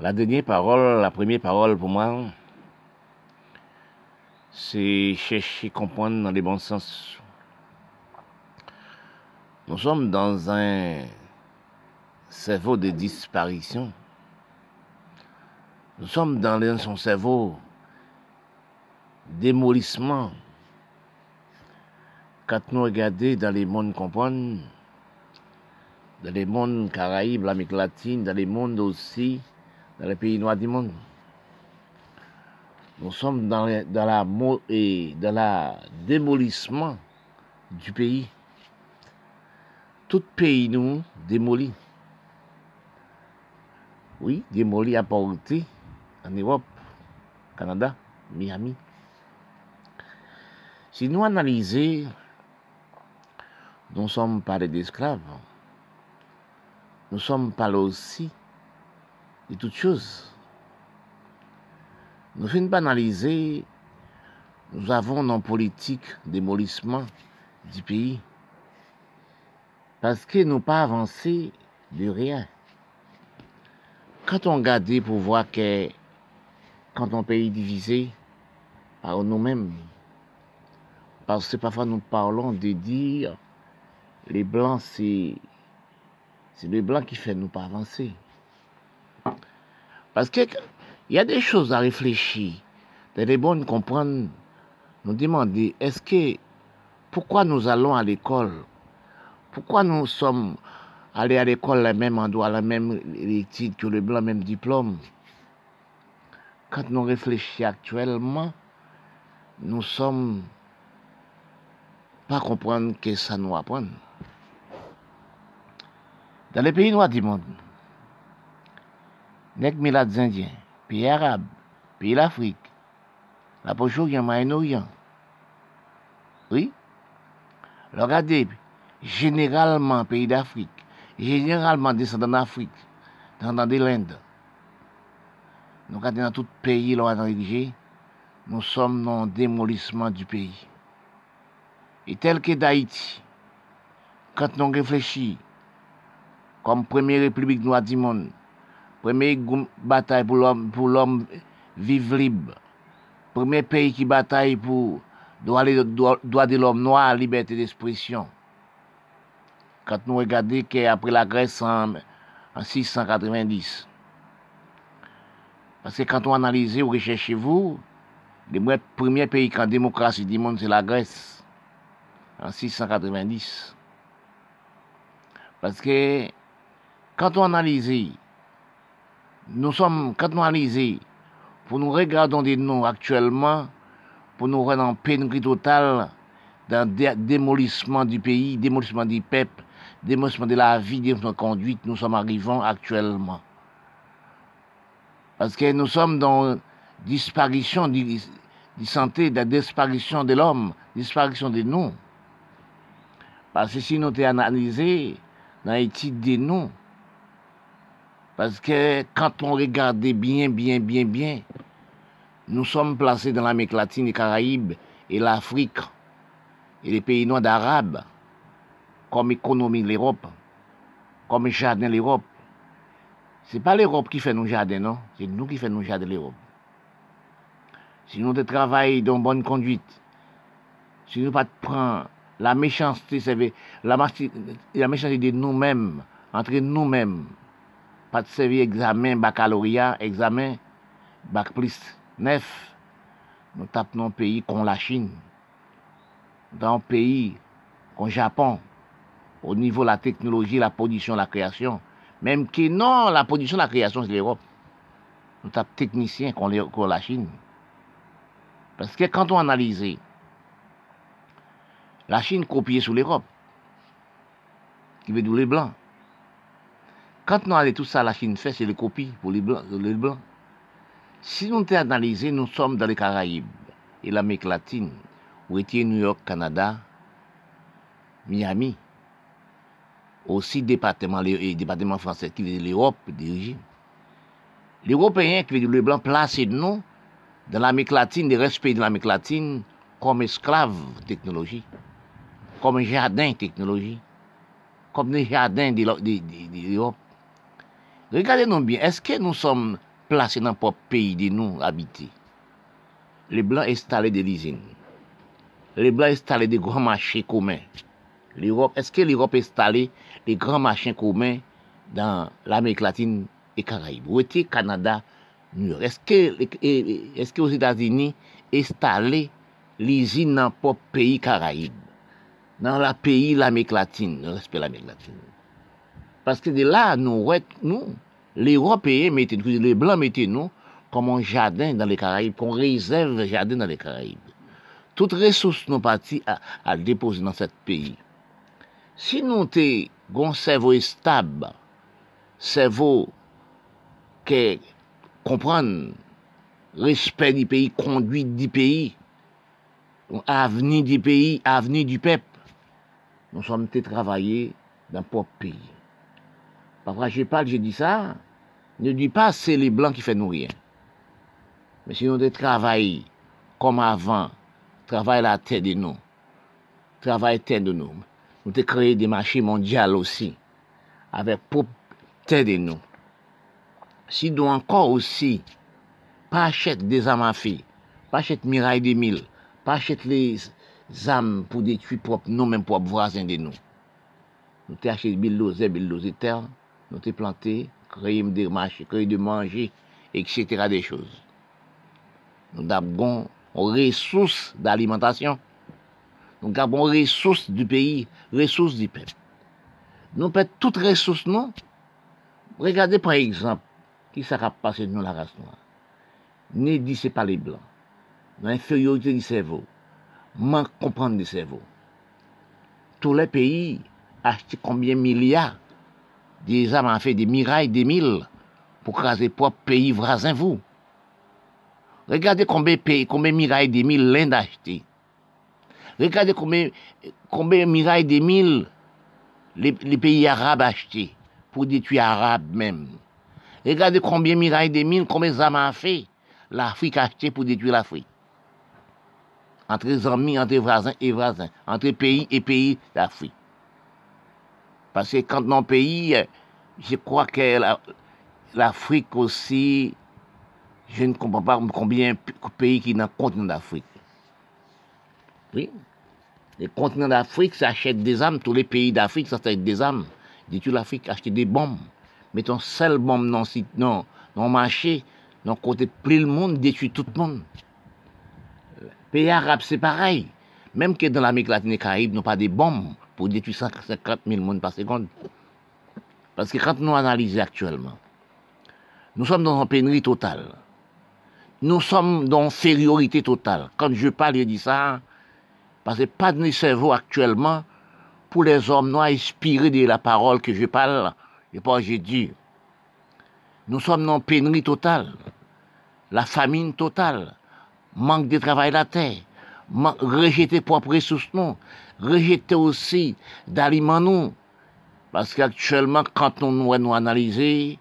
La dernière parole, la première parole pour moi, c'est chercher comprendre dans les bons sens. Nous sommes dans un cerveau de disparition. Nous sommes dans son cerveau démolissement. Quand nous regardons dans les mondes comprendre, dans les mondes Caraïbes, l'Amérique latine, dans les mondes aussi, dans les pays noirs du monde. Nous sommes dans, dans, la, démolissement du pays. Tout pays nous démolit. Oui, démoli à porter en Europe, Canada, Miami. Si nous analysons, nous sommes pas des esclaves. Nous sommes là aussi de toutes choses. Nous finissons pas analyser, nous avons nos politiques démolissement du pays. Parce que nous pas avancé de rien. Quand on regarde pour voir que quand un pays est divisé par nous-mêmes, parce que parfois nous parlons de dire les blancs c'est c'est les blancs qui fait nous pas avancer. Parce que il y a des choses à réfléchir, des bonnes comprendre, nous demander est-ce que pourquoi nous allons à l'école, pourquoi nous sommes allés à l'école le même endroit, la même étude que le blanc, même diplôme? Quand nous réfléchissons actuellement, nous sommes pas comprendre que ça nous apprend. Dans les pays noirs du monde, les indiens, pays arabes, pays l'Afrique, la Proche-Orient, Moyen-Orient. Oui? Regardez, généralement, pays d'Afrique, généralement descendants d'Afrique, dans l'Inde. Nous regardons dans tout pays, là, nous sommes dans le démolissement du pays. Et tel que d'Haïti, quand nous réfléchissons, comme première république du monde, première bataille pour l'homme, pour l'homme vivre libre, premier pays qui bataille pour droit de l'homme noir, liberté d'expression. Quand nous regardons qu'après la Grèce en, 690, parce que quand on analyse ou recherchez-vous, le premier pays qui a démocratie du monde, c'est la Grèce en 690. Parce que quand on analyse, nous sommes, quand on analyse, pour nous regarder des noms actuellement, pour nous rendre en pénurie totale, dans le démolissement du pays, démolissement du peuple, démolissement de la vie, de notre conduite, nous sommes arrivés actuellement. Parce que nous sommes dans disparition de la santé, la disparition de l'homme, disparition de nous. Parce que si nous avons analysé dans l'étude des noms, parce que quand on regarde bien, bien, bien, bien, nous sommes placés dans l'Amérique latine, les Caraïbes et l'Afrique et les pays noirs d'Arabes comme économie de l'Europe, comme jardin de l'Europe. Ce n'est pas l'Europe qui fait nos jardins, non, c'est nous qui faisons nos jardins de l'Europe. Si nous travaillons dans bonne conduite, si nous ne pas prendre la méchanceté, la, la méchanceté de nous-mêmes, entre nous-mêmes. Pas de servir examen baccalauréat, examen bac plus neuf. Nous tapons un pays comme la Chine, dans un pays comme Japon, au niveau de la technologie, la production, la création. Même que non, la production, la création, c'est l'Europe. Nous tapons techniciens comme la Chine. Parce que quand on analyse la Chine copiait sous l'Europe, qui veut dire les Blancs. Quand nous allons tout ça, la Chine fait, c'est les copies pour les Blancs. Les. Si nous analysons, nous sommes dans les Caraïbes et l'Amérique latine, où était New York, Canada, Miami, aussi département, les département français qui veut l'Europe dirigé. L'Européen qui veut dire les Blancs placent nous dans l'Amérique latine, des respect de l'Amérique latine, comme esclaves technologie comme jardin technologie, comme un jardin de l'Europe. Regardez-nous bien, est-ce que nous sommes placés dans notre pays de nous habiter? Les Blancs installés des usines. Les Blancs installés des grands marchés communs. L'Europe, est-ce que l'Europe installé des grands marchés communs dans l'Amérique latine et Caraïbes? Où était Canada, Est-ce que, est-ce que aux États-Unis installé l'usine dans le pays Caraïbes? Dans le pays l'Amérique latine, le respect de l'Amérique latine. Parce que de là, nous, nous les Européens les Blancs nous comme un jardin dans les Caraïbes, qu'on réserve jardin dans les Caraïbes. Toutes ressources nous parties à, déposer dans ce pays. Si nous avons un cerveau stable, cerveau qui comprend respect du pays, conduite du pays, avenir du pays, avenir du peuple, nous sommes travaillés dans le propre pays. Parfois, je parle, je dis ça. Ne dis pas c'est les blancs qui font nous rien. Mais si on de travailler comme avant, travailler la terre de nous, travailler la terre de nous, nous avons créé des marchés mondiaux aussi, avec pour terre de nous. Si nous encore aussi, pas acheter des armes à feu, pas acheter mirailles des mille, pas acheter les armes pour détruire propre nous, même propre voisins de nous. Nous avons acheté des bulldozer, bulldozer terre, nous avons planté, créé des marchés, créé de manger, etc. des choses. Nous avons ressources d'alimentation. Nous avons ressources du pays, ressources du peuple. Nous avons toutes ressources, non? Regardez par exemple, qui s'est passé nous la race noire. Ne dit pas les blancs. L'infériorité du cerveau. Manque comprendre du cerveau. Tous les pays achètent combien de milliards des armes ont fait des mirailles, des mille, pour craser propre pays voisin vous. Regardez combien de combien mirailles des mille l'Inde a acheté. Regardez combien, combien mirailles des mille les, pays arabes acheté pour détruire arabes même. Regardez combien mirailles des mille, combien d'armes a fait l'Afrique a acheté pour détruire l'Afrique. Entre les amis, entre voisins et voisins, entre pays et pays d'Afrique. Parce que quand le pays, je crois que l'Afrique aussi, je ne comprends pas combien de pays qui sont dans le continent d'Afrique. Oui. Le continent d'Afrique, ça achète des armes. Tous les pays d'Afrique, ça achète des armes. Dis-tu l'Afrique, acheter des bombes. Mettons seule bombe dans le dans, marché, dans côté plus le monde, détruit tout le monde. pays arabes, c'est pareil. Même que dans l'Amérique latine et Caraïbe, n'ont pas des bombes pour détruire 150 000 monde par seconde. Parce que quand nous analysons actuellement, nous sommes dans une pénurie totale. Nous sommes dans une infériorité totale. Quand je parle, je dis ça, parce que pas de cerveau actuellement pour les hommes noirs inspirés de la parole que je parle, et pas j'ai dit. Nous sommes dans une pénurie totale, la famine totale, manque de travail à la terre, rejeter propres ressources, non, rejeter aussi d'aliments, non. Parce qu'actuellement, quand nous nous, nous analyser,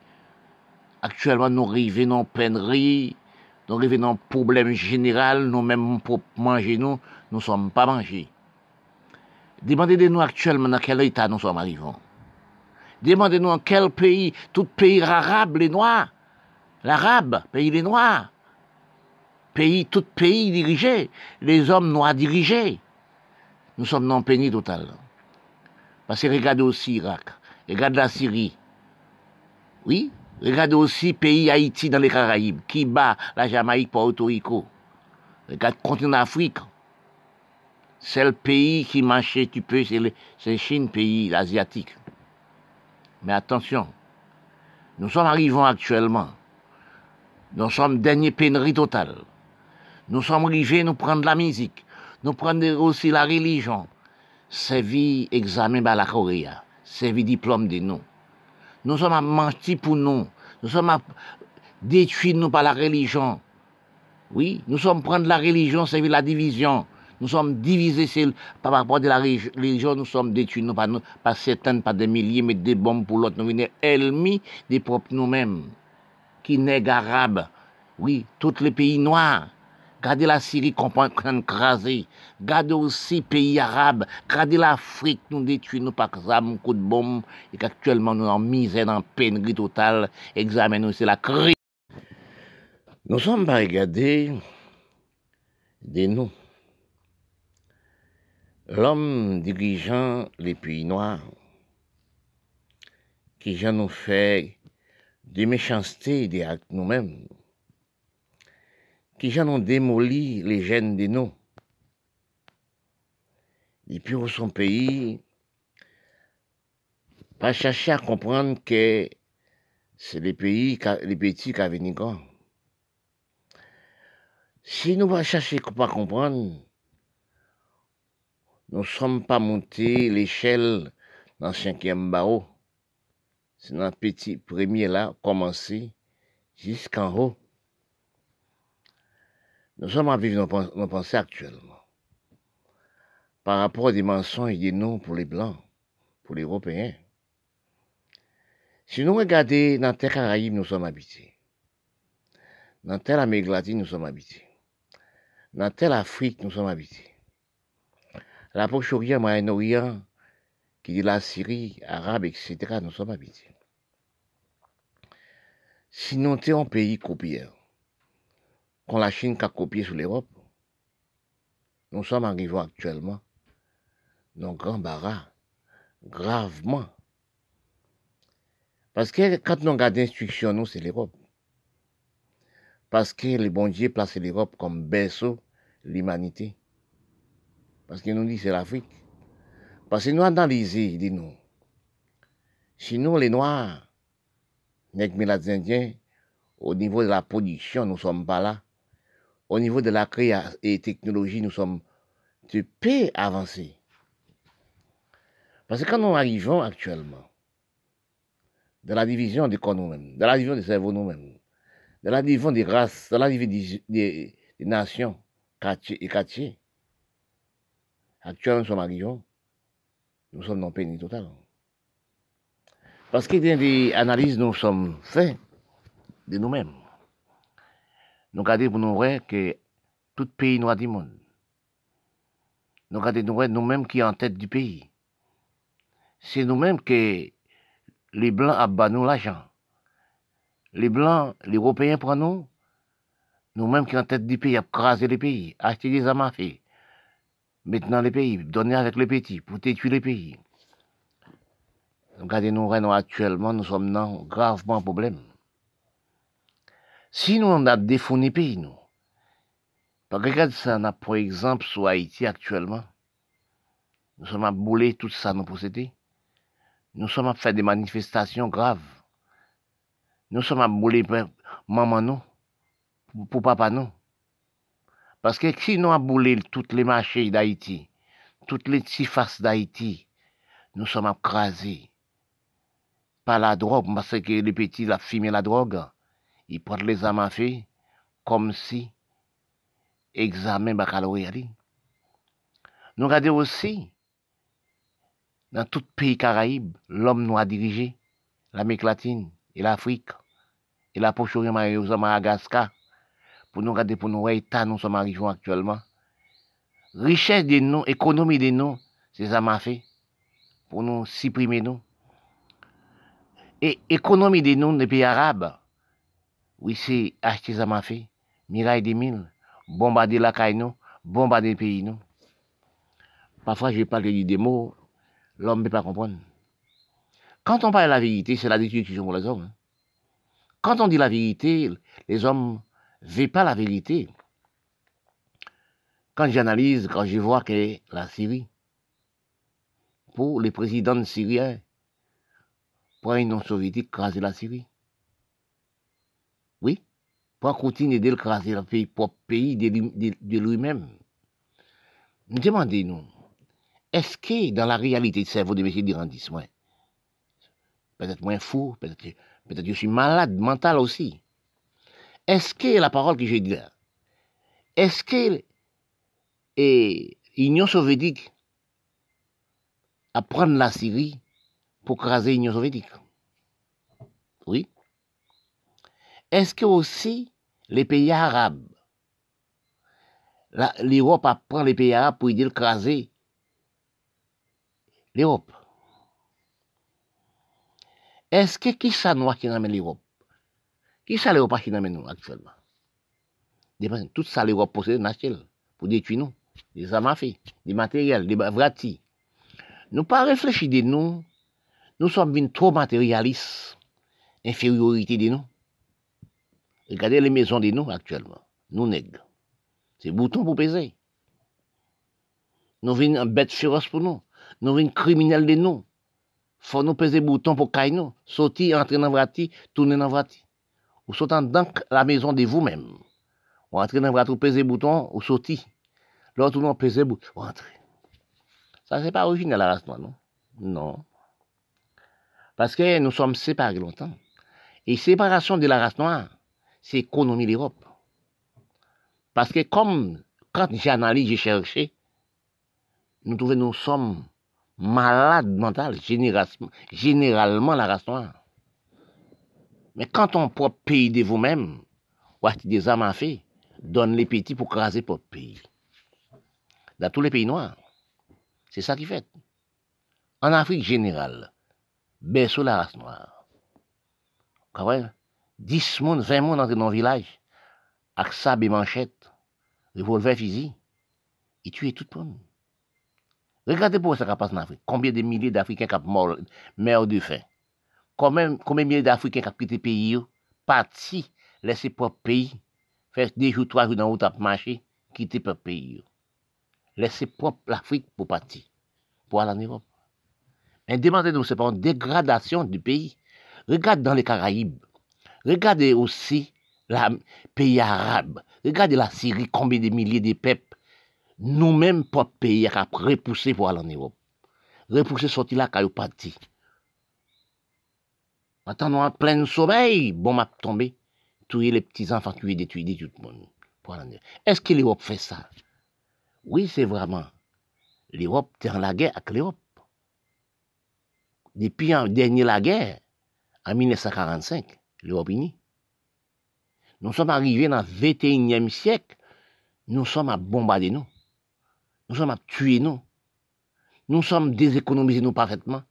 actuellement, nous arrivons dans peinerie, nous arrivons dans problème général, nous-mêmes, pour manger, nous, nous ne sommes pas mangés. Demandez-nous actuellement dans quel état nous sommes arrivés. Demandez-nous en quel pays, tout pays arabe, les noirs, l'arabe, pays des noirs, pays, tout pays dirigé, les hommes noirs dirigés. Nous sommes un pénis total. Parce que regardez aussi Irak, regardez la Syrie. Oui, regardez aussi pays Haïti dans les Caraïbes, qui bat la Jamaïque, Porto Rico. Regardez le continent d'Afrique. C'est le pays qui marchait, tu peux, c'est Chine, pays asiatique. Mais attention, nous sommes arrivés actuellement. Nous sommes dernier pénurie totale. Nous sommes arrivés, nous prendre la musique, nous prendre aussi la religion. vie examen par la Corée, vie diplôme de nous. Nous sommes à mentir pour nous. Nous sommes à détruire nous par la religion. Oui, nous sommes prendre la religion, vie la division. Nous sommes divisés par rapport à la religion, nous sommes détruits, nous, pas, nous, pas certains, pas des milliers, mais des bombes pour l'autre. Nous venons ennemis des propres nous-mêmes, qui nègres arabes, oui, tous les pays noirs, Gardez la Syrie qu'on craser. Gardez aussi pays arabes. Gardez l'Afrique, nous détruisons nous par un coup de bombe. Et qu'actuellement nous en misère, en pénurie totale. Examinez c'est la crise. Nous sommes barricadés des nous. L'homme dirigeant les pays noirs, qui j'en nous fait des méchancetés des actes nous-mêmes, qui j'en ont démoli les gènes de nous. Et puis au son pays, pas chercher à comprendre que c'est les pays, les petits qui grand. Si nous ne chercher à comprendre, nous ne sommes pas montés l'échelle dans le cinquième barreau. C'est dans le petit premier là, commencer jusqu'en haut. Nous sommes à vivre nos, pensées actuellement. Par rapport aux dimensions et des noms pour les Blancs, pour les Européens. Si nous regardons dans tel Caraïbes, nous sommes habités. Dans telle Amérique latine, nous sommes habités. Dans telle Afrique, nous sommes habités la Proche-Orient, Moyen-Orient, qui dit la Syrie, Arabe, etc., nous sommes habités. Sinon, tu es un pays copié, quand la Chine a copié sur l'Europe, nous sommes arrivés actuellement dans un grand barras, gravement. Parce que quand nous regardons l'instruction, nous, c'est l'Europe. Parce que les bon Dieu placent l'Europe comme berceau l'humanité. Parce qu'il nous dit c'est l'Afrique. Parce que nous analysons, il dit nous. Sinon, les Noirs, les Indiens, au niveau de la production, nous ne sommes pas là. Au niveau de la création et technologie, nous sommes de paix avancés. Parce que quand nous arrivons actuellement, de la division des corps nous-mêmes, de la division des cerveaux nous-mêmes, de la division des races, de la division des, nations et quartiers, Actuellement, nous sommes arrivés, nous sommes dans pénis total. Parce y a des analyses nous sommes faits de nous-mêmes. Nous regardons pour nous que tout pays noir du monde. Nous regardons nous-mêmes qui sommes en tête du pays. C'est nous-mêmes que les Blancs abattent nous l'argent. Les Blancs, les Européens prennent nous. Nous-mêmes qui sommes en tête du pays, craser les pays, acheter des armes Maintenant, les pays, donner avec les petits, pour détruire les pays. Regardez, nous, actuellement, nous sommes dans gravement problème. Si nous, on a les pays, nous, regarde ça, on a, par exemple, sur Haïti actuellement, nous sommes à bouler tout ça, nous posséder. Nous sommes à faire des manifestations graves. Nous sommes à bouler maman nous, pour papa nous. Parce que si nous avons boulé toutes les marchés d'Haïti, toutes les surfaces d'Haïti, nous sommes écrasés par la drogue, parce que les petits, la fumé la drogue, ils prennent les armes à comme si examen baccalauréat. Nous regardons aussi, dans tout pays caraïbe, l'homme a dirigé, l'Amérique latine et l'Afrique, et la Poche-Orient, Madagascar, pour nous regarder, pour nous état nous sommes arrivés actuellement. Richesse de nous, économie de nous, c'est ça fait. Pour nous supprimer nous. Et économie de nous, des pays arabes, oui, c'est acheter ça m'a fait. Miraille des mille, bombarder la caille nous, bombarder le pays. Parfois, je parle des mots, l'homme ne peut pas comprendre. Quand on parle de la vérité, c'est la destruction pour les hommes. Hein. Quand on dit la vérité, les hommes ne pas la vérité. Quand j'analyse, quand je vois que la Syrie, pour les présidents syriens, pour une non soviétique craser la Syrie. Pour continuer de craser le pays, pour pays de, lui-même. Demandez-nous, est-ce que dans la réalité, c'est cerveau de M. Dirandis, peut-être moins fou, peut-être peut je suis malade mental aussi. Est-ce que la parole que j'ai dit là, est-ce que l'Union soviétique à prendre la Syrie pour craser l'Union soviétique Oui. Est-ce que aussi les pays arabes l'Europe apprend les pays arabes pour aider le craser? l'Europe. Est-ce que qui ça noir qui ramène l'Europe? Qui ça l'Europe qui ramène nous actuellement? Tout ça l'Europe possède pour détruire nous. Des armes des matériels, des vratis. Nous pas réfléchir de nous. Nous sommes trop matérialistes. Infériorité de nous. Regardez les maisons de nous actuellement. Nous nègres. C'est bouton pour peser. Nous venons en bête féroce pour nous. Nous venons criminels de nous. Faut nous peser bouton pour cailler nous. Sortir, entrer dans vrati, tourner dans vrati. Ou sortant dans la maison de vous-même. Ou entrer dans vrati, ou peser bouton, ou sortir. L'autre, nous peser bouton, ou entrer. Ça, c'est pas original la race noire, non? Non. Parce que nous sommes séparés longtemps. Et séparation de la race noire, c'est économie l'Europe. Parce que comme, quand j'ai analysé, j'ai cherché, nous trouvons nous sommes malades mentales, généralement, la race noire. Mais quand on propre pays de vous-même, ou des armes à fait, donne les petits pour craser votre pays. Dans tous les pays noirs. C'est ça qui fait. En Afrique générale, berceau la race noire. Même, 10 monde, 20 monde entrent dans le village, avec sable et manchette, revolver fusil, ils tuent tout le monde. Regardez pour ça qui passe en Afrique. Combien de milliers d'Africains qui sont morts, de faim. Combien, combien de milliers d'Africains qui ont quitté le pays, parti, laissé propre pays, fait deux jours, trois jours dans le marché, quitter le pays. Laissez propre l'Afrique pour partir, pour aller en Europe. Mais demandez-nous, c'est pas une dégradation du pays. Regardez dans les Caraïbes. Regardez aussi les pays arabes. Regardez la Syrie, combien de milliers de peuples nous-mêmes, pour pays, à repousser pour aller en Europe. Repousser sortir là, quand parti. Maintenant, en plein sommeil, bon, m'a tombé. Tuer les petits-enfants, tuer, détruire, tout le monde. Est-ce que l'Europe fait ça? Oui, c'est vraiment. L'Europe tient la guerre avec l'Europe. Depuis en dernier la guerre, en 1945, Nous sommes arrivés dans le 21e siècle, nous sommes à bombarder nous. Nous sommes à tuer nous. Nous sommes déséconomisés nous parfaitement.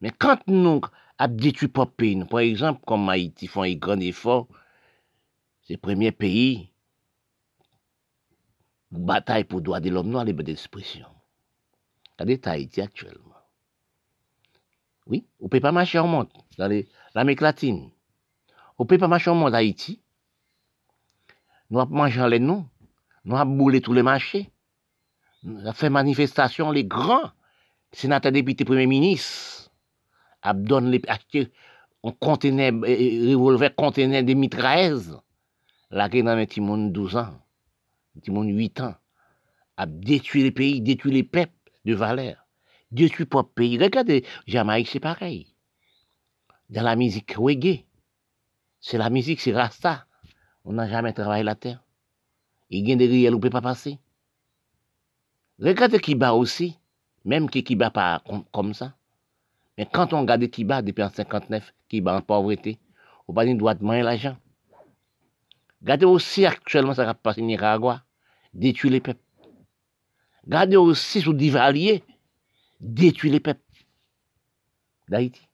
Mais quand nous avons détruit notre pays, par exemple, comme Haïti font un grand effort, c'est le premier pays bataille pour droit de l'homme noir, les d'expression. Regardez Haïti actuellement. Oui, on ne peut pas marcher en dans l'Amérique latine. Ne peut pas marcher en monde Haïti. Nous avons mangé laine, nous. Nous avons boulé tous les marchés a fait manifestation, les grands sénateurs, députés, premiers ministres, a donné les, on contenait, revolver contenait des mitrailleuses, là, dans un petit monde 12 ans, un petit monde 8 ans, a détruit les pays, détruit les peuples de valeur, détruit le pays. Regardez, Jamaïque, c'est pareil. Dans la musique reggae, c'est la musique, c'est Rasta. On n'a jamais travaillé la terre. Il y a des riels où on ne peut pas passer. Regardez Kiba aussi, même qui Kiba pas comme ça. Mais quand on regarde Kiba depuis en 59, Kiba en pauvreté, on pas droit de manger l'argent. Regardez aussi actuellement ça qui passe au Nicaragua, détruire les peuples. Regardez aussi sous Divalier, détruire les peuples d'Haïti.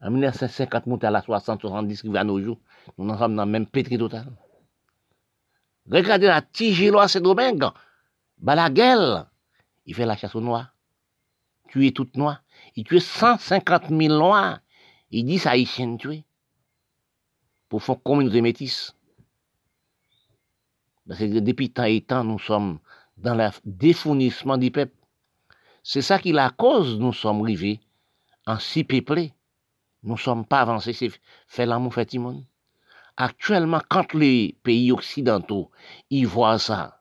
En 1950, monté à la 60, 70 qui va à nos jours, nous sommes dans le même pétri total. Regardez la Tigiloa, c'est Domingue. Balaguel, il fait la chasse aux noirs. Tuer toutes noires. Il tue 150 000 noirs. Il dit ça haïtien tuer. Pour faire communauté métisse. Parce que depuis tant et temps, nous sommes dans le défournissement du peuple. C'est ça qui est la cause, nous sommes arrivés en si peuplés. Nous ne sommes pas avancés, c'est fait l'amour, fait monde. Actuellement, quand les pays occidentaux, ils voient ça,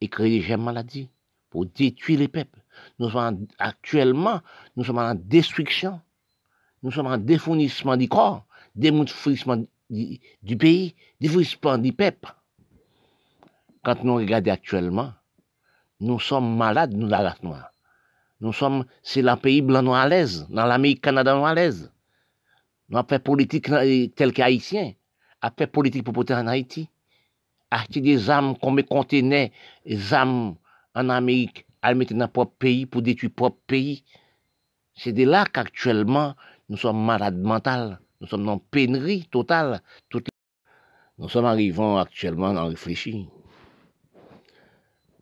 et créer des maladies pour détruire les peuples. Nous sommes actuellement, nous sommes en destruction. Nous sommes en défournissement du corps, défournissement du, du pays, défournissement du peuple. Quand nous regardons actuellement, nous sommes malades, nous, la race noire. Nous sommes, c'est le pays blanc noir à l'aise, dans l'Amérique Canada à l'aise. Nous avons fait politique tel qu'haïtien, a fait politique pour porter en Haïti. acheter des armes, combien contenait des armes en Amérique, à mettre dans propre pays pour détruire propre pays. C'est de là qu'actuellement, nous sommes malades mentales, nous sommes dans pénurie totale. Nous sommes arrivés actuellement à réfléchir.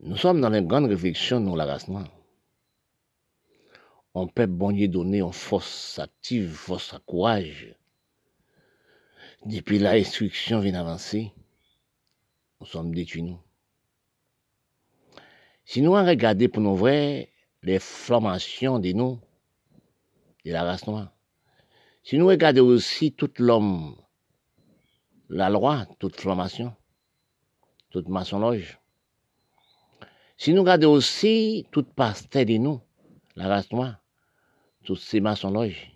Nous sommes dans une grande réflexion dans la race. On peut bon donner une force active, force à courage. Depuis la instruction vient avancer, nous sommes détruits, nous. Si nous regardons pour nous vrai les formations de nous, de la race noire, si nous regardons aussi tout l'homme, la loi, toute formation, toute maçonloge, si nous regardons aussi toute pasteur de nous, la race noire, tous ces maçons-loges,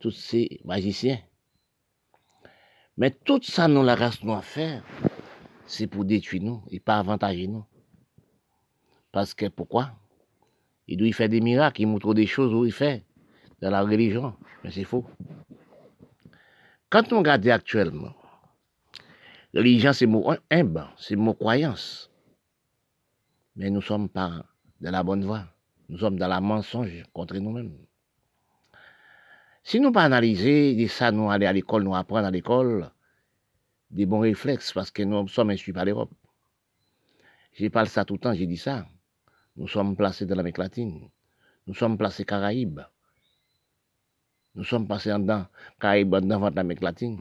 tous ces magiciens. Mais tout ça, nous, la race noire, faire, c'est pour détruire nous et pas avantager nous. Parce que pourquoi? Il doit y faire des miracles, il montre des choses où il fait dans la religion. Mais c'est faux. Quand on regarde actuellement, religion, c'est mot humble, c'est mot croyance. Mais nous ne sommes pas dans la bonne voie. Nous sommes dans la mensonge contre nous-mêmes. Si nous pas analyser ça, nous aller à l'école, nous apprendre à l'école des bons réflexes parce que nous sommes instruits par l'Europe. Je parle ça tout le temps, j'ai dit ça. Nous sommes placés dans l'Amérique latine. Nous sommes placés Caraïbes. Nous sommes passés en dedans, Caraïbes, dans l'Amérique latine.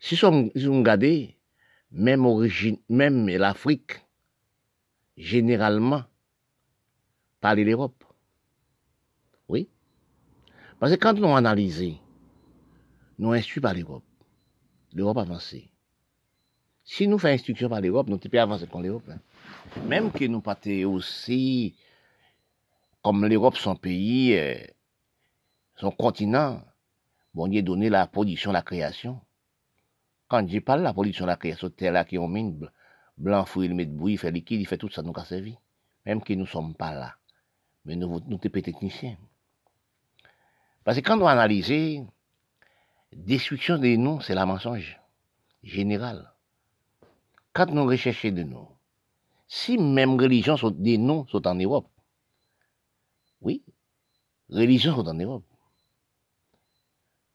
Si nous regardons, même même l'Afrique, généralement, parler l'Europe. Oui. Parce que quand nous analysons, nous instruits par l'Europe. L'Europe avancée. Si nous faisons instruction par l'Europe, nous pouvons avancer avec l'Europe. Hein. Même que nous pas aussi, comme l'Europe, son pays, euh, son continent, bon Dieu donné la production, la création. Quand je parle de la production, la création, terre là qui mine, blanc, fruit, il met de bouillie, il fait liquide, il fait tout ça, nous a servi. Même que nous ne sommes pas là mais nous, nous sommes techniciens. Parce que quand on analyse, destruction des noms, c'est la mensonge général. Quand nous recherchons des noms, si même religion sont des noms sont en Europe, oui, religion sont en Europe.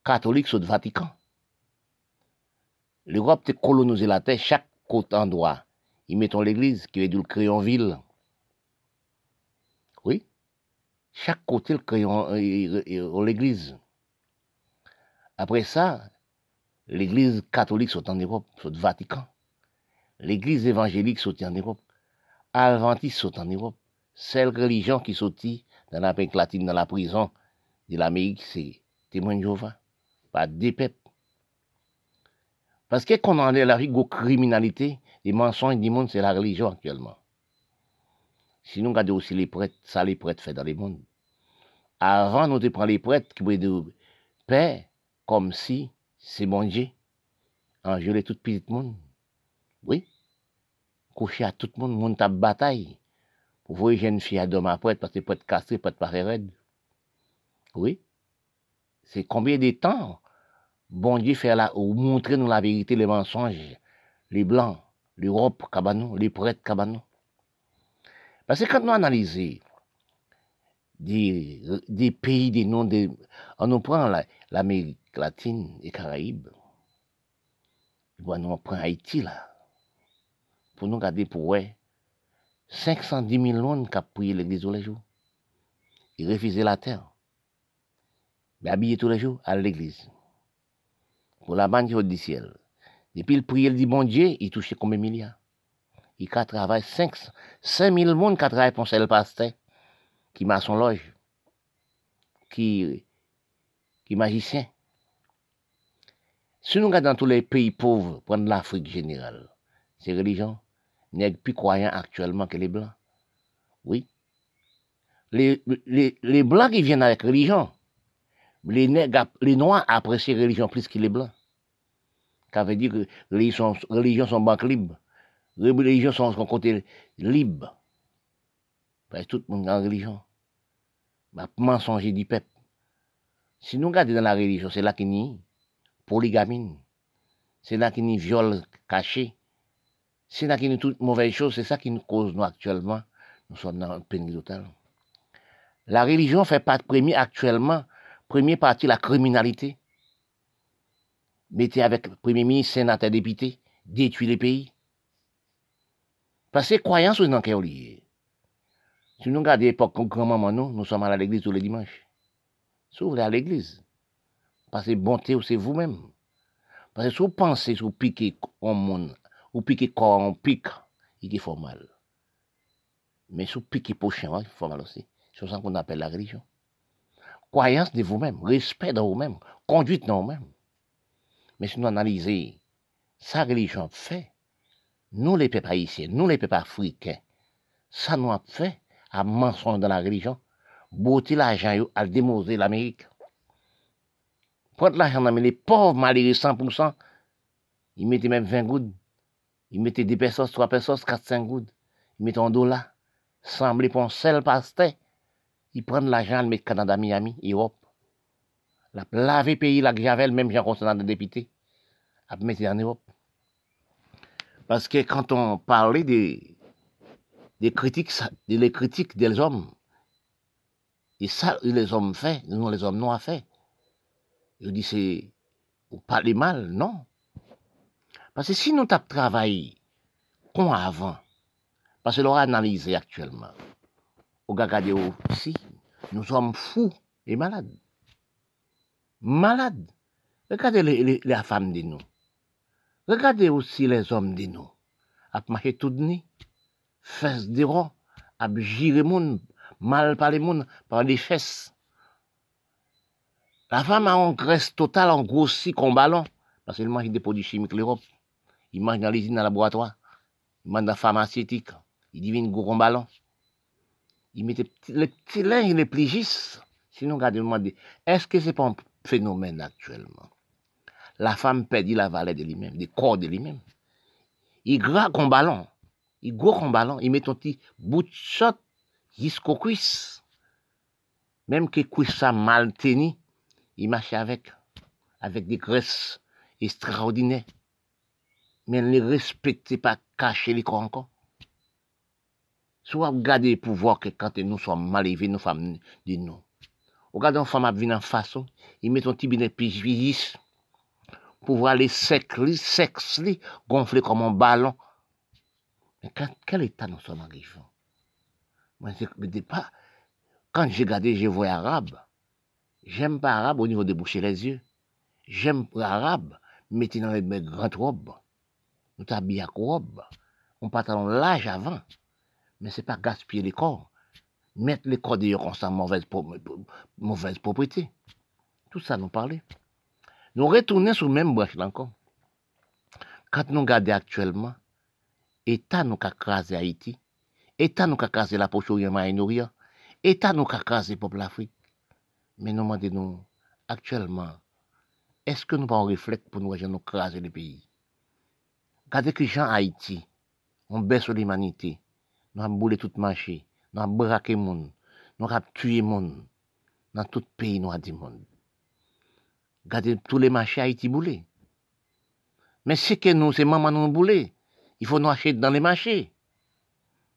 Catholiques sont du Vatican. L'Europe a colonisé la terre, chaque côté endroit. Ils mettent l'église qui est du ville. Chaque côté euh, l'église. Après ça, l'église catholique sont en Europe, sont au Vatican. L'église évangélique sont en Europe. Adventiste sont en Europe. Celle religion qui sortit dans l'Amérique latine, dans la prison de l'Amérique, c'est témoin de Jéhovah. Pas des peuples. Parce que en est la criminalité, les mensonges du monde, c'est la religion actuellement. Si nous regardons aussi les prêtres, ça les prêtres fait dans le monde. Avant, nous prenions les prêtres qui voulaient de paix, comme si c'est bon Dieu. Engeler tout petit monde. Oui. Coucher à tout le monde, monde à bataille. Voir une jeune fille à dormir prêtre parce que castré, peut être pas raide. Oui. C'est combien de temps bon Dieu fait là, ou montrer nous la vérité, les mensonges, les blancs, l'Europe, cabanon, les prêtres, cabanon. Parce que quand nous analysons des, pays, des noms, des, on prend l'Amérique latine et Caraïbes, bon, on prend Haïti là, pour nous regarder pour ouais, 510 000 monde qui ont prié l'église tous les jours. Ils refusaient la terre. Mais habillés tous les jours à l'église. Pour la banque du ciel. Depuis le prier, dit bon Dieu, il touchait combien de milliards? Il a travaillé 5, 5 000 personnes qui travaillent pour le pasteur, qui m'a son loge, qui, qui magicien. Si nous regardons tous les pays pauvres, prendre l'Afrique générale, ces religions n'est plus croyants actuellement que les Blancs. Oui. Les, les, les Blancs qui viennent avec religion, les, les Noirs apprécient religion plus que les Blancs. Ça veut dire que les religions sont banques libres les religions sont son côté libre. Parce que tout le monde en religion. Ma mensonger du peuple. Si nous regardons dans la religion, c'est là qu'il y a polygamine. C'est là qu'il y a viol caché. C'est là qui nous toute mauvaise chose, c'est ça qui nous cause, actuellement. Nous sommes dans une pénurie totale. La religion fait pas premier actuellement, premier partie la criminalité. Mettez avec premier ministre, sénateur, député, détruire les pays. Parce que croyance dans quel lié. Si nous regardons l'époque grand-maman, nous, nous sommes à l'église tous les dimanches. S'ouvrez à l'église. Parce que bonté, c'est vous-même. Parce que si vous pensez, si vous piquez en monde, ou piquez corps en pique, il faut mal. Mais si vous piquez prochain, il faut mal aussi. C'est ça qu'on appelle la religion. Croyance de vous-même, respect de vous-même, conduite de vous-même. Mais si nous analysons sa religion fait, nous les peuples haïtiens, nous les peuples africains, ça nous a fait à mensonge dans la religion, beauté l'argent à démoser l'Amérique. Prendre l'argent dans les pauvres malheureux 100%, ils mettaient même 20 gouttes. Ils mettaient 10 pesos, 3 pesos, 4, 5 gouttes. Ils mettaient un dollar. Semblait pour un seul pasteur. Ils prennent l'argent, ils mettent Canada, Miami, Europe. La laver pays, la Javel, même Jean Constant de député. À mettre en Europe. Parce que quand on parlait des, des critiques, des critiques des hommes, et ça, les hommes fait, nous les hommes noirs fait. Je dis, c'est, vous mal, non. Parce que si nous avons travaillé comme avant, parce que l'on a analysé actuellement, au regardez aussi, nous sommes fous et malades. Malades. Regardez les, les, femmes de nous. Regardez aussi les hommes de nous. À marcher tout de nuit, fesses de rond, à girer monde, mal par les monde, par les fesses. La femme a une graisse totale, en grossi comme ballon, parce qu'elle mange des produits chimiques l'Europe. Il mange dans l'usine, dans le laboratoire. Il mange dans la pharmaceutique. Il devient gros comme ballon. Il met les petits linges, les pligis. Sinon, regardez, demander, est-ce que c'est pas un phénomène actuellement? La femme perd la valeur de lui-même, des corps de lui-même. Il gras comme ballon. Il gros comme ballon. Il met ton petit bout de shot jusqu'aux cuisses. Même que cuisses ça mal tenu, il marche avec, avec des graisses extraordinaires. Mais ne les respectez pas, cachez les corps encore. Soit regardez pour voir que quand nous sommes mal élevés, nous femmes de nous. Regardez une femme qui vient en façon, il met son petit binet puis pour voir les sexe, sexe, gonfler comme un ballon. Mais quel état nous sommes arrivés? Moi, je pas. Quand j'ai regardé, je vois arabe. J'aime pas arabe au niveau de boucher les yeux. J'aime arabe, mettez dans les grandes robes. Nous t'habillons à robe. On pantalon l'âge avant. Mais c'est pas gaspiller les corps. Mettre les corps d'ailleurs comme mauvaise, mauvaise propriété. Tout ça nous parlait. Nous retournons sur même encore. Quand nous regardons actuellement, État nous a crasé Haïti, État nous a crasé la poche orient État nous a crasé le peuple Afrique. Mais nous demandons actuellement, est-ce que nous pas réflexe pour nous nous craser le pays? Regardez que gens Haïti, on baisse l'humanité, nous avons boulé tout marché, nous avons braqué monde, nous avons tué monde, dans tout pays, nous avons dit monde. Regardez tous les marchés Haïti boulés. Mais c'est que nous, c'est maman nous boulé. Il faut nous acheter dans les marchés.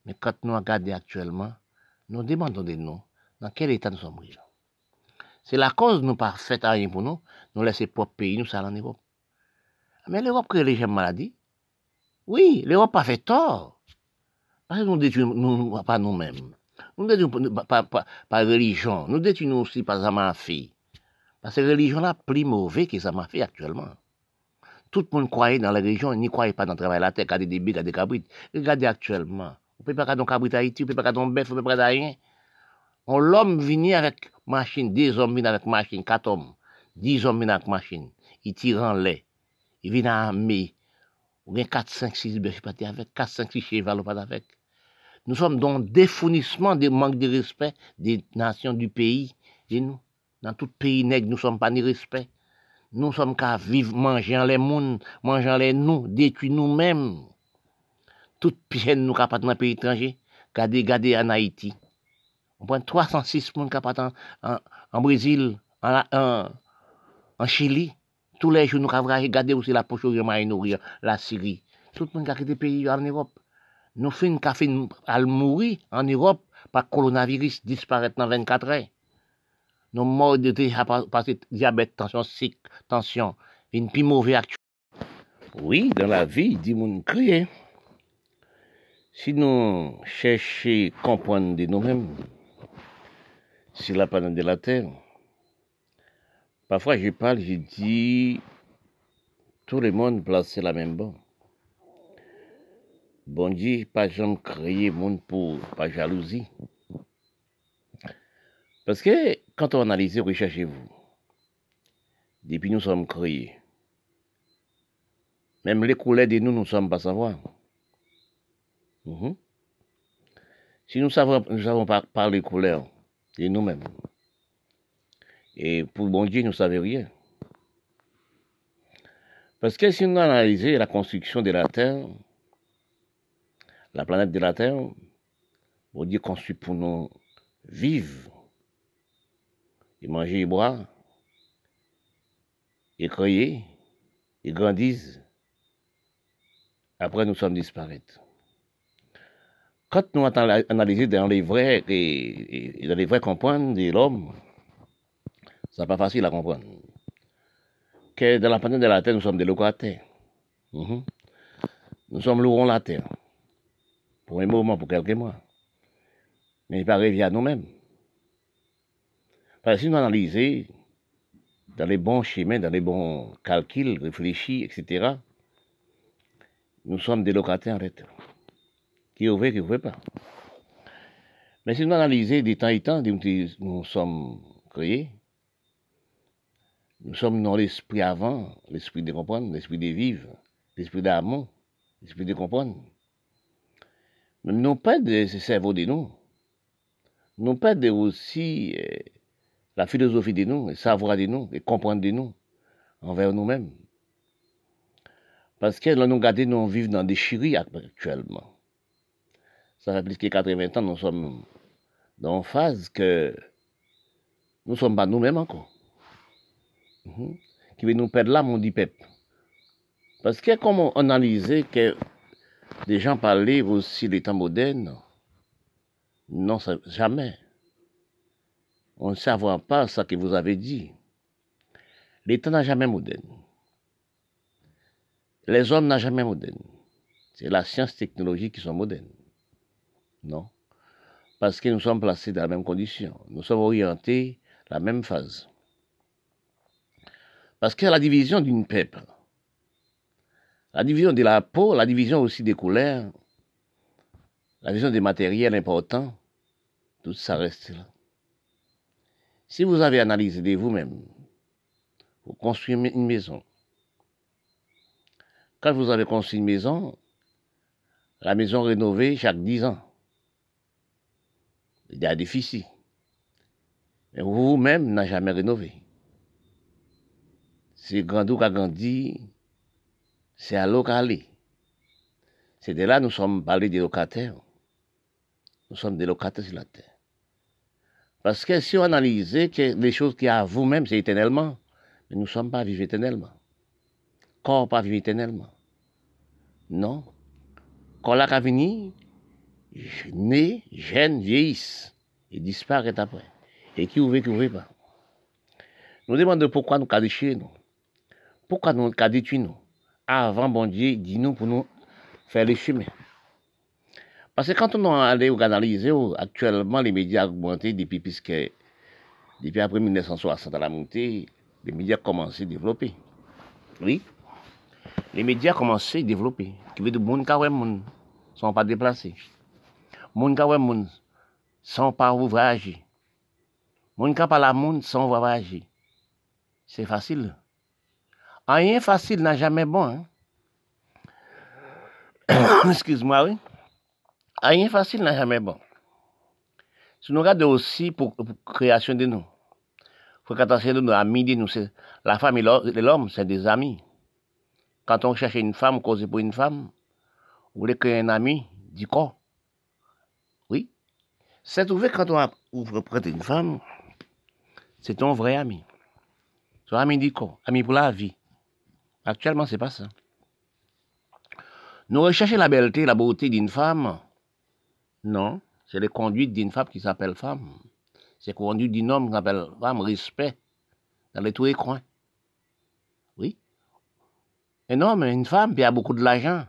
Mais quand nous regardons actuellement, nous demandons de nous, dans quel état nous sommes c'est la cause nous pas fait rien pour nous, nous laisser propre pays, nous ça en Europe. Mais l'Europe crée les gemmes maladies. Oui, l'Europe pas fait tort. Parce que nous détruisons nous, pas nous-mêmes. Nous détruisons pas, pas, religion. Nous détruisons aussi par ça fait. Parce que la religion là plus mauvais que ça m'a fait actuellement. Tout le monde croyait dans la religion, n'y croyait pas dans le travail de la terre, regardez des bébés, des cabrites. Regardez actuellement. On ne peut pas un cabrit Haïti, on ne peut pas un bœuf, on ne peut pas regarder rien. L'homme vient avec machine, deux hommes viennent avec machine, quatre hommes, dix hommes viennent avec machine. Ils tirent en lait. Ils viennent à armer. Ou bien 4, 5, 6 bêches pas avec, 4, 5, 6 chevaux pas avec. Nous sommes dans le défournissement des manques de respect des nations du pays. Et nous, dans tout pays nègre, nous sommes pas ni respect. Nous sommes qu'à vivre, manger les mondes, manger les nous, détruire nous-mêmes. Toute pièce nous capable dans pays étranger. Gardez, gardez en Haïti. On prend 306 personnes qui en, en, Brésil, en, en, Chili, tous les jours, nous avons regardé aussi la poche nourrir la Syrie. Tout le monde qui a quitté pays en Europe. Nous faisons café à mourir en Europe par coronavirus disparaître dans 24 heures. Nous morts de passer diabète, tension, cycle, tension, une plus mauvaise action. Oui, dans la vie, dit mon crier. Si nous cherchons à comprendre de nous-mêmes, sur la planète de la Terre, parfois je parle, je dis, tout le monde placé la même banque. Bon Dieu, pas jamais créer monde pour pas jalousie. Parce que quand on analyse, recherchez-vous. Depuis nous sommes créés. Même les couleurs de nous, nous ne sommes pas savoir. Mhm. Si nous savons, nous savons pas parler les couleurs de nous-mêmes. Et pour bon Dieu, nous ne savons rien. Parce que si nous analysons la construction de la Terre, la planète de la Terre, bon Dieu construit pour nous vivre, et manger et boire, et créer, et grandir. Après, nous sommes disparaître. Quand nous analysons dans les vrais, et, dans les vrais comprendre de l'homme, n'est pas facile à comprendre. Que dans la planète de la Terre, nous sommes des locataires. Mhm. Nous sommes louons la Terre pour un moment, pour quelques mois. Mais il pas arriver à nous-mêmes. Parce que si nous analysons dans les bons chemins, dans les bons calculs, réfléchis, etc., nous sommes des locataires en fait. Qui ouvrent, qui ouvrent pas. Mais si nous analysons des temps et temps, nous sommes créés, nous sommes dans l'esprit avant, l'esprit de comprendre, l'esprit de vivre, l'esprit d'amour, l'esprit de comprendre non pas de ce cerveau de nous, non pas de aussi euh, la philosophie de nous, le savoir de nous, et comprendre de nous, envers nous-mêmes. Parce que là, nous regardons, nous vivons dans des chéris actuellement. Ça fait plus que 80 ans, nous sommes dans une phase que nous ne sommes pas nous-mêmes encore. Mhm. Qui veut nous perdre là, mon dit peuple. Parce que comme on analysait que les gens parlaient aussi des temps modernes. Non, jamais. On ne savait pas ce que vous avez dit. L'État n'a jamais moderne. Les hommes n'ont jamais moderne. C'est la science technologie qui sont modernes. Non. Parce que nous sommes placés dans la même condition. Nous sommes orientés la même phase. Parce que la division d'une peuple, la division de la peau, la division aussi des couleurs, la division des matériels importants, tout ça reste là. Si vous avez analysé de vous-même, vous construisez une maison. Quand vous avez construit une maison, la maison rénovée chaque 10 ans. Il y a des déficit. Mais vous-même n'avez jamais rénové. C'est Grandou qui a grandi c'est à localer. C'est de là que nous sommes parlés des locataires. Nous sommes des locataires sur la terre. Parce que si on analyse les choses qui a vous-même, c'est éternellement, mais nous ne sommes pas vivants éternellement. Corps pas vivre éternellement. Non. Quand la venu, né, jeune, vieillissent et disparaît après. Et qui ouvre, qui ouvre pas. Nous demandons pourquoi nous chez nous. Pourquoi nous cadrons nous? Avant, bon Dieu, dis-nous pour nous faire les chemins. Parce que quand on a allé analyser, actuellement, les médias ont augmenté depuis, puisque, depuis après 1960 à la montée, les médias commencé à développer. Oui. Les médias commencé à développer. Qui veut dire, moun ka ne sont pas déplacés. Moun ka ne sont pas ouvragés. Pas la moun sont voyager. C'est facile. Rien facile n'a jamais bon. Hein? Excuse-moi, oui. Rien facile n'a jamais bon. Si nous regardons aussi pour, création de nous, faut qu'attention de nos amis de nous, la femme et l'homme, c'est des amis. Quand on cherche une femme, cause pour une femme, vous voulez créer un ami, du quoi? Oui. C'est trouvé quand on ouvre prêter une femme, c'est ton vrai ami. Son ami dit quoi? Ami pour la vie Actuellement, c'est pas ça. Nous recherchons la belleté, la beauté d'une femme. Non, c'est les conduites d'une femme qui s'appelle femme. C'est conduite d'un homme qui s'appelle femme, respect, dans les tous les coins. Oui. Un homme, une femme, qui a beaucoup de l'argent,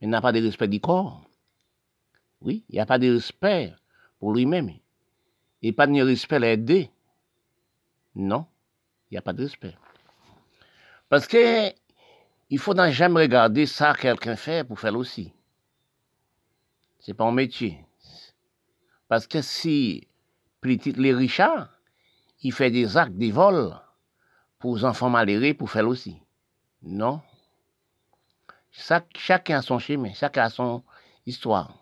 mais n'a pas de respect du corps. Oui, il n'y a pas de respect pour lui-même. Et pas de respect l'aider. Non, il n'y a pas de respect. Parce que il faut jamais regarder ça quelqu'un fait pour faire aussi. C'est pas un métier. Parce que si les richards, il fait des actes, des vols pour les enfants malheureux pour faire aussi. Non. chacun a son chemin, chacun a son histoire.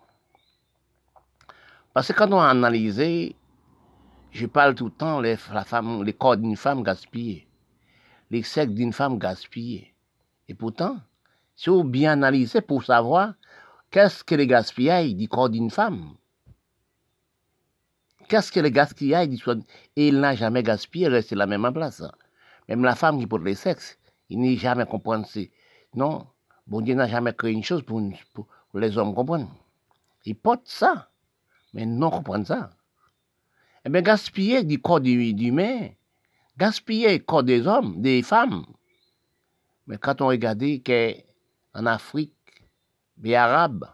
Parce que quand on a analysé, je parle tout le temps, les, la les corps d'une femme gaspillés, les sexes d'une femme gaspillés. Et pourtant, si vous bien analysez pour savoir qu'est-ce que le gaspillage du corps d'une femme, qu'est-ce que le gaspillage du Et il n'a jamais gaspillé, reste la même place. Même la femme qui porte les sexes, il n'est jamais comprendre. Non, bon Dieu n'a jamais créé une chose pour, les hommes comprendre. Il porte ça, mais non comprendre ça. Eh bien, gaspiller du corps humain, gaspiller le corps des hommes, des femmes, mais quand on regarde qu'en Afrique, les Arabes,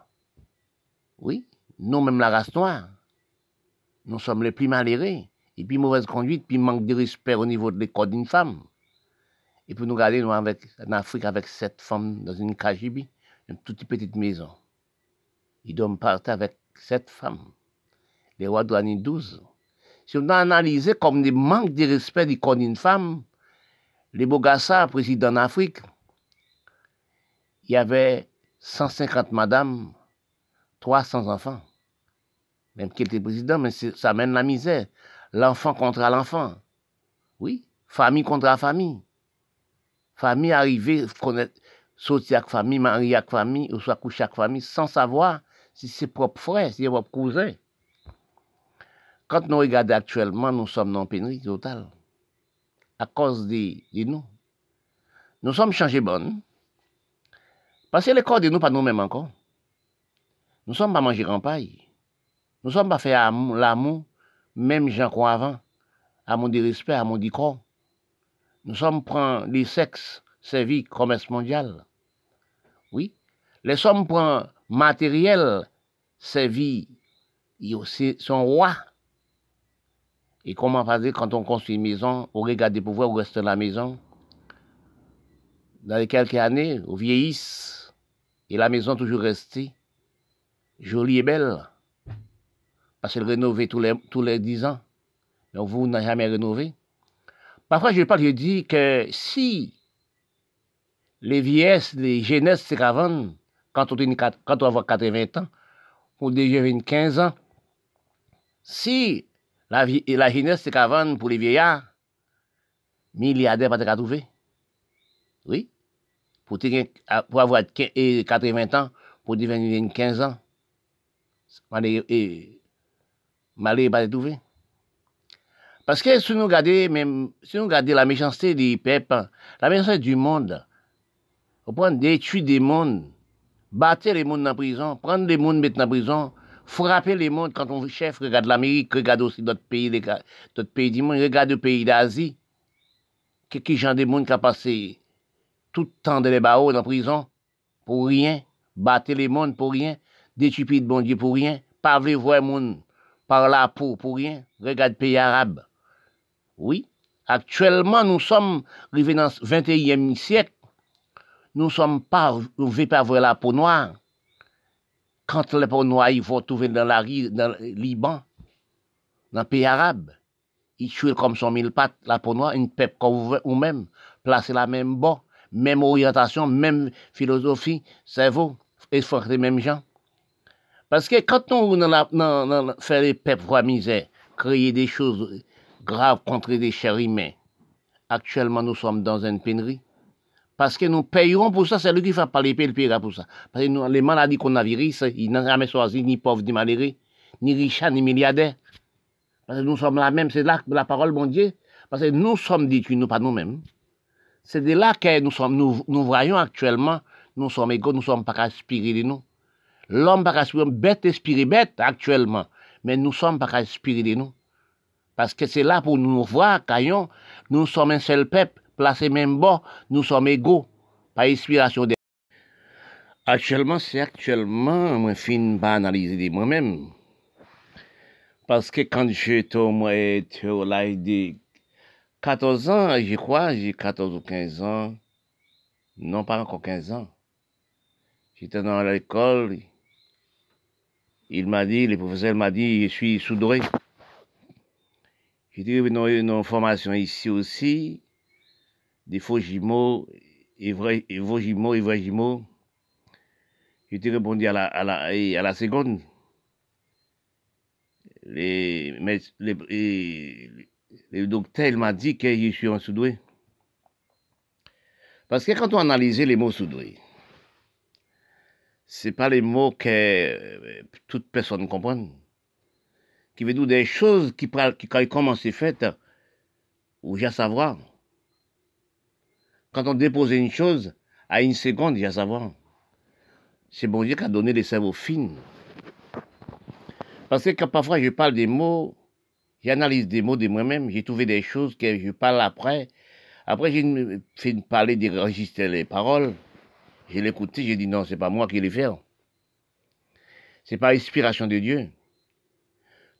oui, nous, même la race noire, nous sommes les plus malheureux, et puis mauvaise conduite, puis manque de respect au niveau de l'école d'une femme. Et puis nous regarder, nous, en Afrique, avec sept femmes dans une KGB, une toute petite maison. Ils doivent partir avec sept femmes. Les rois en douze. Si on a analysé comme des manques de respect du corps d'une femme, les Bogassa, président d'Afrique, il y avait 150 madames, 300 enfants. Même qu'il était président, mais ça mène la misère. L'enfant contre l'enfant. Oui, famille contre famille. Famille arrivée, connaître, sortir avec famille, marier avec famille, ou soit coucher avec famille, sans savoir si c'est propre frère, si c'est propre cousin. Quand nous regardons actuellement, nous sommes dans pénurie totale à cause de, nous. Nous sommes changés bonnes. Parce que les corps de nous, pas nous-mêmes encore. Nous sommes pas manger campagne. Nous sommes pas faire l'amour, même gens qu'on avant. Amour de respect, amour du corps. Nous sommes prendre les sexes servis commerce mondial. Oui. Les sommes prendre matériel servi, son roi et comment faire quand on construit une maison, on regarde des pouvoirs, on reste dans la maison? Dans les quelques années, on vieillisse, et la maison toujours restée jolie et belle. Parce qu'elle rénove tous tous les 10 ans. Donc vous n'avez jamais rénové. Parfois, je parle, je dis que si les vieillesses, les jeunesses se quand on, quand a 80 ans, ou déjà 15 ans, si la, la jeunesse, qu'avant, pour les vieillards, milliardaires pas de trouver. Oui. Pour, avoir 80 ans, pour devenir 15 ans, malé, malé pas de que si nous regardons, même, si nous regardons la méchanceté des peuples, la méchanceté du monde, on peut détruire des mondes, battre les mondes en prison, prendre les mondes, mettre en prison, frapper les mondes quand on chef regarde l'Amérique, regarde aussi d'autres pays, du monde, regarde les pays d'Asie. Qui gens de monde qui a passé tout le temps de les barreaux dans prison pour rien, battre les mondes pour rien, détuper de bon pour rien, pas voir monde par la peau pour rien, regarde pays arabes. Oui, actuellement nous sommes arrivés dans le 21e siècle, nous sommes pas, nous ne pas voir la peau noire quand les peaux noires, ils vont trouver dans la le Liban, dans le pays arabe, ils tuent comme son mille pattes, la peau noire, une peuple comme vous même, placer la même bon, même orientation, même philosophie, cerveau, et les mêmes gens. Parce que quand on fait les peuples voix misère, créer des choses graves contre des chers humains, actuellement nous sommes dans une pénurie. Parce que nous payerons pour ça, c'est lui qui va parler, le payera pour ça. Parce que les maladies qu'on a virus, ils n'ont jamais choisi ni pauvres ni malheureux, ni riches ni milliardaires. Parce que nous sommes la même, c'est là la parole, mon Dieu. Parce que nous sommes détruits, nous pas nous-mêmes. C'est de là que nous sommes, nous voyons actuellement, nous sommes égaux, nous ne sommes pas aspirés de nous. L'homme pas aspiré, bête esprit bête actuellement, mais nous sommes pas aspirés de nous. Parce que c'est là pour nous voir, caillons, nous sommes un seul peuple, placé même bas, nous sommes égaux, par inspiration de... Actuellement, c'est actuellement, moi, fin pas analyser de moi-même. Parce que quand j'étais au l'âge de 14 ans, je crois, j'ai 14 ou 15 ans. Non, pas encore 15 ans. J'étais dans l'école. Il m'a dit, le professeur m'a dit, je suis soudré. J'ai dit, nous une formation ici aussi, des faux jumeaux, et vrais, jumeaux, vrais. J'ai répondu à la, seconde. Les, le docteur m'a dit que je suis un soudoué. Parce que quand on analyse les mots soudoué, c'est pas les mots que euh, toute personne comprend qui veut dire des choses qui, qui quand ils commencent à faites, ou j'ai à savoir. Quand on dépose une chose, à une seconde, j'ai à savoir. C'est bon Dieu qui a donné les cerveaux fins. Parce que quand parfois je parle des mots, j'analyse des mots de moi-même, j'ai trouvé des choses que je parle après. Après, j'ai fait parler, d'enregistrer les paroles. Je l'ai écouté, j'ai dit non, c'est pas moi qui les fais. C'est pas inspiration de Dieu.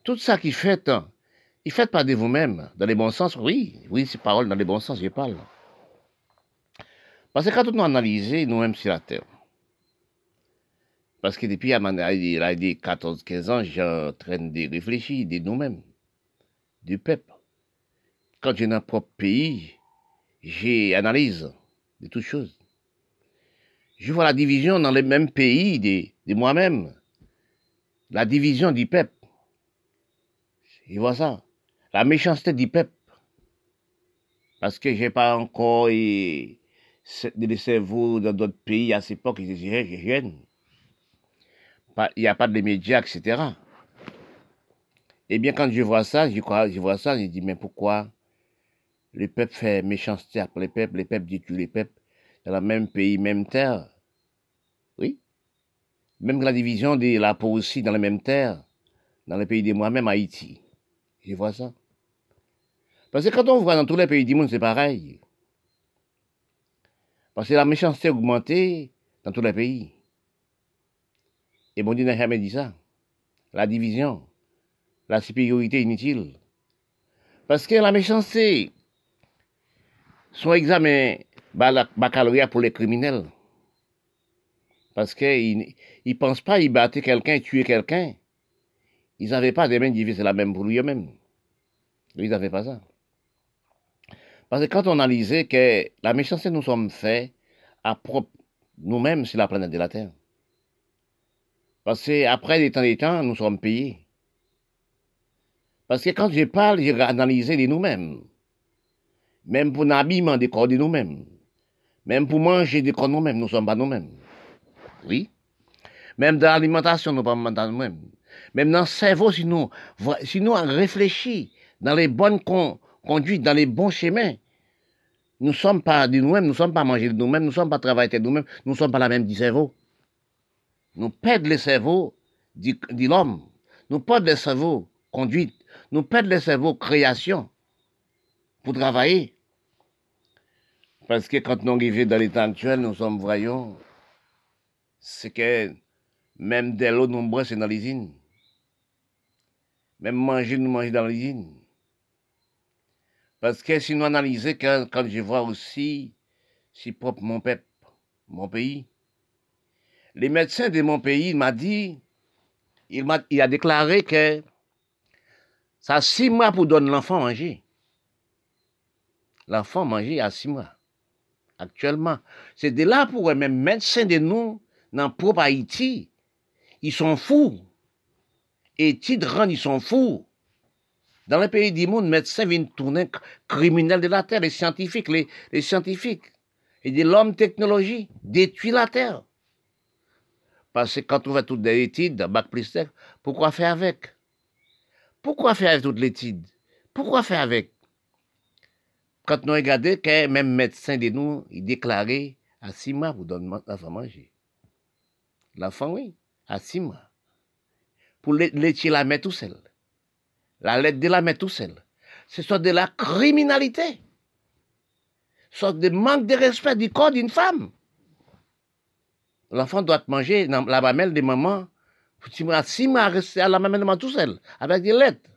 Tout ça qui fait, il fait pas de vous-même, dans les bons sens, oui, oui, ces paroles dans les bons sens, je parle. Parce que quand on a analysé nous-mêmes sur la terre, parce que depuis il a dit 14-15 ans, j'ai en train de réfléchir de nous-mêmes, du peuple. Quand j'ai un propre pays, j'ai analyse de toutes choses. Je vois la division dans les mêmes pays de, moi-même, la division du peuple. Il voit ça. La méchanceté du peuple. Parce que j'ai pas encore eu de cerveau dans d'autres pays à cette époque, j'étais jeune. Il n'y a pas de médias, etc. Eh bien, quand je vois ça, je, je vois ça, je dis, mais pourquoi le peuple fait méchanceté après les peuples, les peuples détruisent les peuples dans le même pays, même terre? Oui. Même la division de la peau aussi dans la même terre, dans le pays de moi-même, Haïti. Je vois ça. Parce que quand on voit dans tous les pays du monde, c'est pareil. Parce que la méchanceté a augmenté dans tous les pays. Et bon Dieu n'a jamais dit ça. La division, la supériorité inutile. Parce que la méchanceté, son examen baccalauréat pour les criminels. Parce qu'ils ne pensent pas y battre quelqu'un, tuer quelqu'un. Ils n'avaient pas des mains divisées la même pour eux-mêmes. Ils n'avaient pas ça. Parce que quand on analysait que la méchanceté nous sommes faits à propre nous-mêmes sur la planète de la Terre. Parce que après des temps des temps, nous sommes payés. Parce que quand je parle, j'ai analysé de nous-mêmes. Même pour l'habillement des corps de nous-mêmes. Même pour manger des corps de nous-mêmes, nous ne sommes pas nous-mêmes. Oui. Même dans l'alimentation, nous sommes pas nous-mêmes. Même dans le cerveau, si nous, si nous réfléchissons dans les bonnes conduites, dans les bons chemins, nous ne sommes pas de nous-mêmes, nous ne sommes pas mangés de nous-mêmes, nous ne sommes pas travaillés de nous-mêmes, nous ne sommes pas la même du cerveau. Nous perdons le cerveau de l'homme. Nous perdons le cerveau conduite. Nous perdons le cerveau création pour travailler. Parce que quand nous arrivons dans l'état actuel, nous sommes voyons, c'est que même de l'eau nombreuses, c'est dans l'usine. Même manger, nous mangeons dans l'usine. Parce que si nous analysons, quand, quand je vois aussi, si propre mon peuple, mon pays, les médecins de mon pays m'a dit, il, a, il a déclaré que ça a six mois pour donner l'enfant manger. L'enfant manger à six mois. Actuellement. C'est de là pour même médecins de nous, dans le propre Haïti, ils sont fous et Tidran, ils sont fous. Dans les pays du monde, médecins viennent tourner criminels de la terre, les scientifiques, les, scientifiques. Et de l'homme technologie détruit la terre. Parce que quand on fait toutes les études, bac plus pourquoi faire avec? Pourquoi faire avec toutes les études? Pourquoi faire avec? Quand nous regardons, que même médecin de nous, il déclarait à six mois, vous donnez l'enfant manger. L'enfant, oui, à six mois. Pour laisser la mettre tout seul. La lettre de la mettre tout seul. Ce soit de la criminalité. Soit de manque de respect du corps d'une femme. L'enfant doit manger dans la mamelle des mamans. À six mois, à la mamelle de maman tout seul, avec des lettres.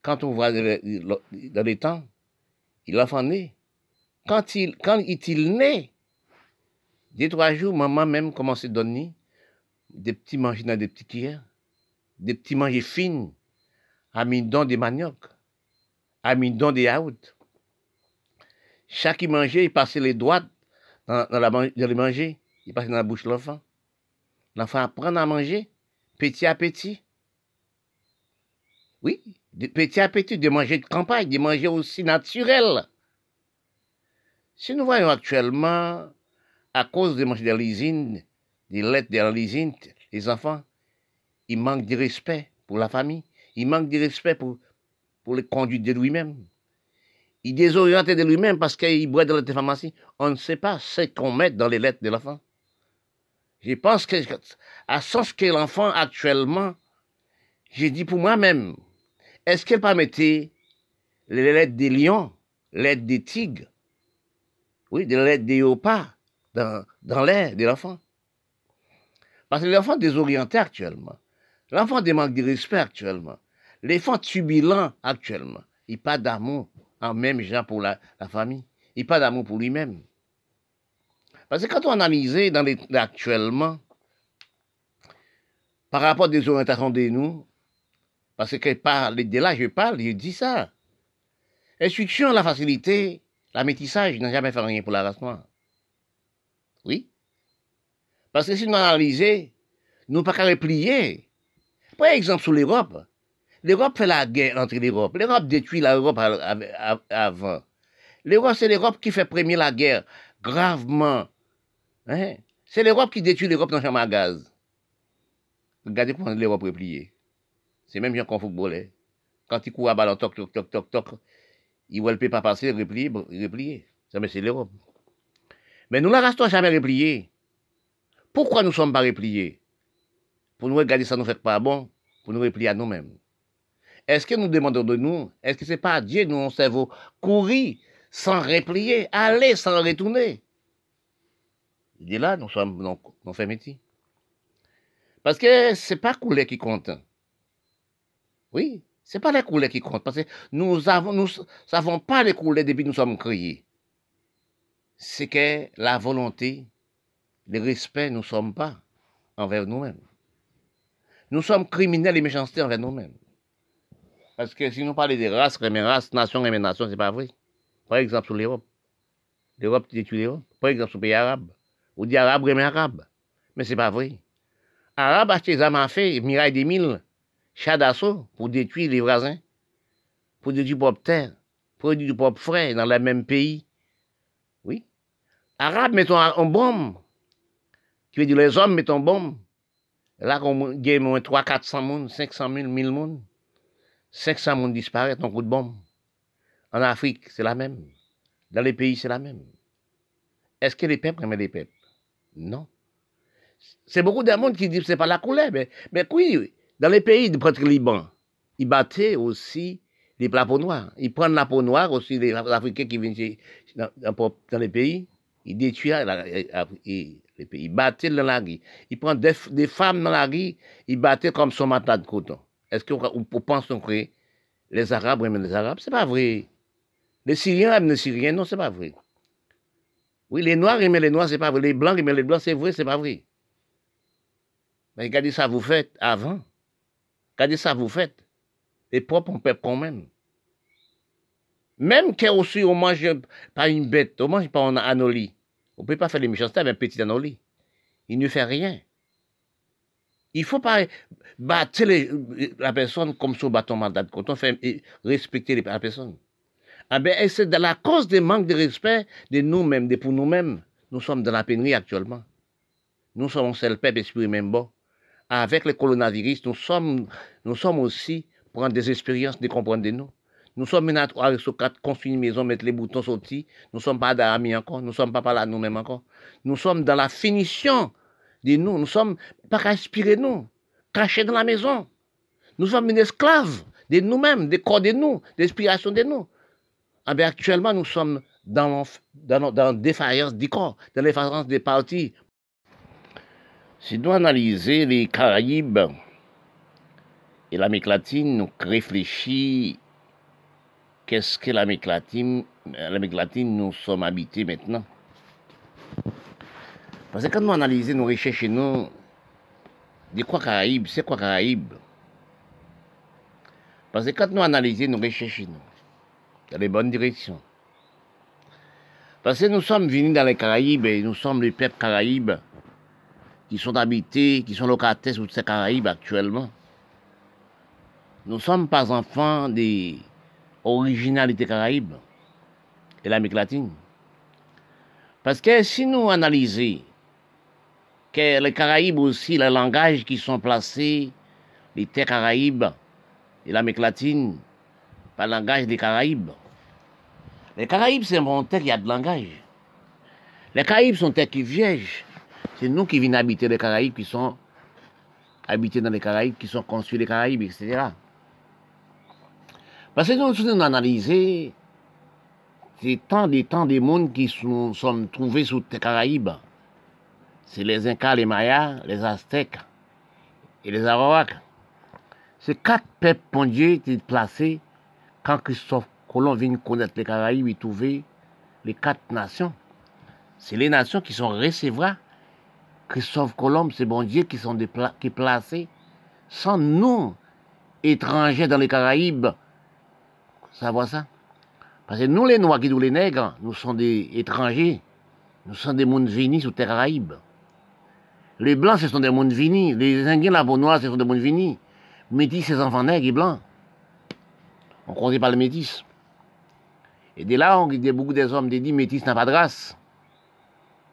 Quand on voit dans les temps, l'enfant né. Quand il, quand il est né, des trois jours, maman même commence à donner des petits manger dans des petits cuillères, des petits manger à dans des manioc, à dans des yaourts. Chaque manger, il passait les doigts dans, la, dans manger, il passait dans la bouche de l'enfant. L'enfant apprend à manger, petit à petit. Oui, petit à petit, de manger de campagne, de manger aussi naturel. Si nous voyons actuellement, à cause de manger de l'usine, des lettres de l'usine, les enfants, ils manquent de respect pour la famille, ils manquent de respect pour, pour les conduites de lui-même. Il désoriente de lui-même parce qu'il boit dans la pharmacie. On ne sait pas ce qu'on met dans les lettres de l'enfant. Je pense que, à sens que l'enfant actuellement, j'ai dit pour moi-même, est-ce qu'elle permettait les lettres des lions, les lettres des tigres, oui, des lettres des opas dans, l'air de l'enfant Parce que l'enfant désorienté actuellement, l'enfant démanque de respect actuellement, l'enfant tubilant actuellement, il pas d'amour en même genre pour la, famille, il n'a pas d'amour pour lui-même. Parce que quand on analyse dans actuellement, par rapport aux orientations de nous, parce que par, de là, je parle, je dis ça. Instruction, la facilité, la métissage n'a jamais fait rien pour la race noire. Parce que si nous analysons, nous pas qu'à replier. Par exemple, sur l'Europe. L'Europe fait la guerre entre l'Europe. L'Europe détruit l'Europe avant. L'Europe, c'est l'Europe qui fait premier la guerre, gravement. Hein? C'est l'Europe qui détruit l'Europe dans le champ à gaz. Regardez comment l'Europe repliée. C'est même qu'en footballait. Quand il court à ballon, toc, toc, toc, toc, toc, il ne peut pas passer, replier, replier. Ça, mais c'est l'Europe. Mais nous, la restons jamais repliés. Pourquoi nous ne sommes pas repliés? Pour nous regarder ça ne fait pas bon, pour nous replier à nous-mêmes. Est-ce que nous demandons de nous, est-ce que c'est pas Dieu, nous, on cerveau, courir sans replier, aller sans retourner? Il est là, nous sommes, donc, nous faisons métier. Parce que c'est pas couler qui compte. Oui, c'est pas les couleurs qui comptent, parce que nous avons, nous savons pas les couleurs depuis que nous sommes créés. C'est que la volonté, le respect, nous sommes pas envers nous-mêmes. Nous sommes criminels et méchancetés envers nous-mêmes. Parce que si nous parlons de races, mes races, nations, mes nations, c'est pas vrai. Par exemple, sur l'Europe. L'Europe détruit l'Europe. Par exemple, sur le pays arabe. On dit arabe, mes arabe. Mais c'est pas vrai. Arabe a des armes fait, miraille des mille chat d'assaut pour détruire les voisins, pour détruire propre terre, pour détruire propre frère dans le même pays. Oui. Arabes mettons en bombe. Qui veut dire les hommes mettent en bombe. Là, on gagne moins 300, 400 moun, 500 000, 1000 moun. 500 moun disparaissent en coup de bombe. En Afrique, c'est la même. Dans les pays, c'est la même. Est-ce que les peuples aiment les peuples? Non. C'est beaucoup de monde qui dit que c'est pas la couleur, mais, oui, dans les pays de prêtre Liban, ils battaient aussi les plats noirs. Ils prennent la peau noire aussi, les Africains qui viennent dans, les pays, ils détruisent les pays. Ils battaient dans la rue. Ils prennent des, femmes dans la rue, ils battaient comme son matelas de coton. Est-ce qu'on pense que les Arabes aiment les Arabes? C'est pas vrai. Les Syriens aiment les Syriens, non, c'est pas vrai. Oui, les Noirs aiment les Noirs, c'est pas vrai. Les Blancs aiment les Blancs, c'est vrai, c'est pas vrai. Mais regardez ça, vous faites avant. Regardez ça, vous faites. Les propres, on peuple quand même. Même qu'on aussi, on mange pas une bête, on mange pas un anoli. On peut pas faire les méchancetés avec un petit anoli. Il ne fait rien. Il faut pas battre la personne comme sur bâton mandat. Quand on fait respecter la personne. Ah ben, c'est de la cause des manques de respect de nous-mêmes, de pour nous-mêmes. Nous sommes dans la pénurie actuellement. Nous sommes seul peuple, esprit même bon avec le coronavirus, nous sommes, nous sommes aussi prendre des expériences de comprendre de nous. Nous sommes maintenant avec ce quatre construire une maison, mettre les boutons sortis. Nous sommes pas d'amis encore. Nous sommes pas là nous-mêmes encore. Nous sommes dans la finition de nous. Nous sommes pas respirer nous, cachés dans la maison. Nous sommes une esclave de nous-mêmes, des corps de nous, d'inspiration de nous. Ah ben, actuellement, nous sommes dans, dans, dans défaillance du corps, dans défaillance des parties. Si nous analysons les Caraïbes et l'Amérique latine, nous réfléchissons qu'est-ce que l'Amérique latine, l'Amérique latine, nous sommes habités maintenant? Parce que quand nous analysons, nous recherchons, nous, de quoi Caraïbes, c'est quoi Caraïbes Parce que quand nous analysons, nous recherchons, nous, dans les bonnes directions. Parce que nous sommes venus dans les Caraïbes et nous sommes les peuples Caraïbes qui sont habités, qui sont locataires sur ces Caraïbes actuellement. Nous ne sommes pas enfants des originalités Caraïbes et l'Amérique latine. Parce que si nous analysons que les Caraïbes aussi, les langages qui sont placés, les terres Caraïbes et l'Amérique latine, par le langage des Caraïbes. Les Caraïbes, c'est un terre qui a de langage. Les Caraïbes sont terres qui vierges. C'est nous qui venons habiter les Caraïbes, qui sont habités dans les Caraïbes, qui sont construits les Caraïbes, etc. Parce que nous, nous analysé c'est tant des temps des mondes qui sont, sont trouvés sous les Caraïbes c'est les Incas, les Mayas, les Aztèques et les Arawaks. Ces quatre peuples pondiers étaient placés quand Christophe Colomb vient connaître les Caraïbes et trouver les quatre nations. C'est les nations qui sont recevoir Christophe Colomb, ces bon qui sont placés sans nous, étrangers dans les Caraïbes. Ça voit ça? Parce que nous, les Noirs qui nous les nègres, nous sommes des étrangers. Nous sommes des mondes sur les Caraïbes. Les blancs, ce sont des mondes finis. Les indiens, la noire, ce sont des mondes finis. Métis, ces enfants nègres et blancs. On ne croisait pas le métis. Et dès là, on dit beaucoup des hommes disent métis n'a pas de race.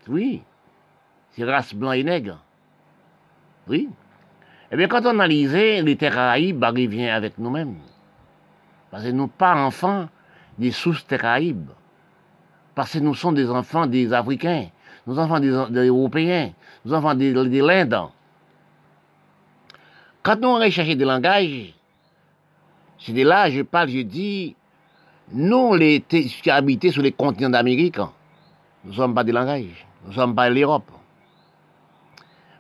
Oui. C'est race blanc et nègre. Oui. Eh bien, quand on analyse les terres Caraïbes, bah, vient avec nous-mêmes. Parce que nous pas enfants des sources Caraïbes. Parce que nous sommes des enfants des Africains, nous enfants des Européens, nous enfants de, de l'Inde. Quand nous recherchons des langages, c'est de là, je parle, je dis, nous, les qui habités sur les continents d'Amérique, nous ne sommes pas des langages, nous ne sommes pas l'Europe.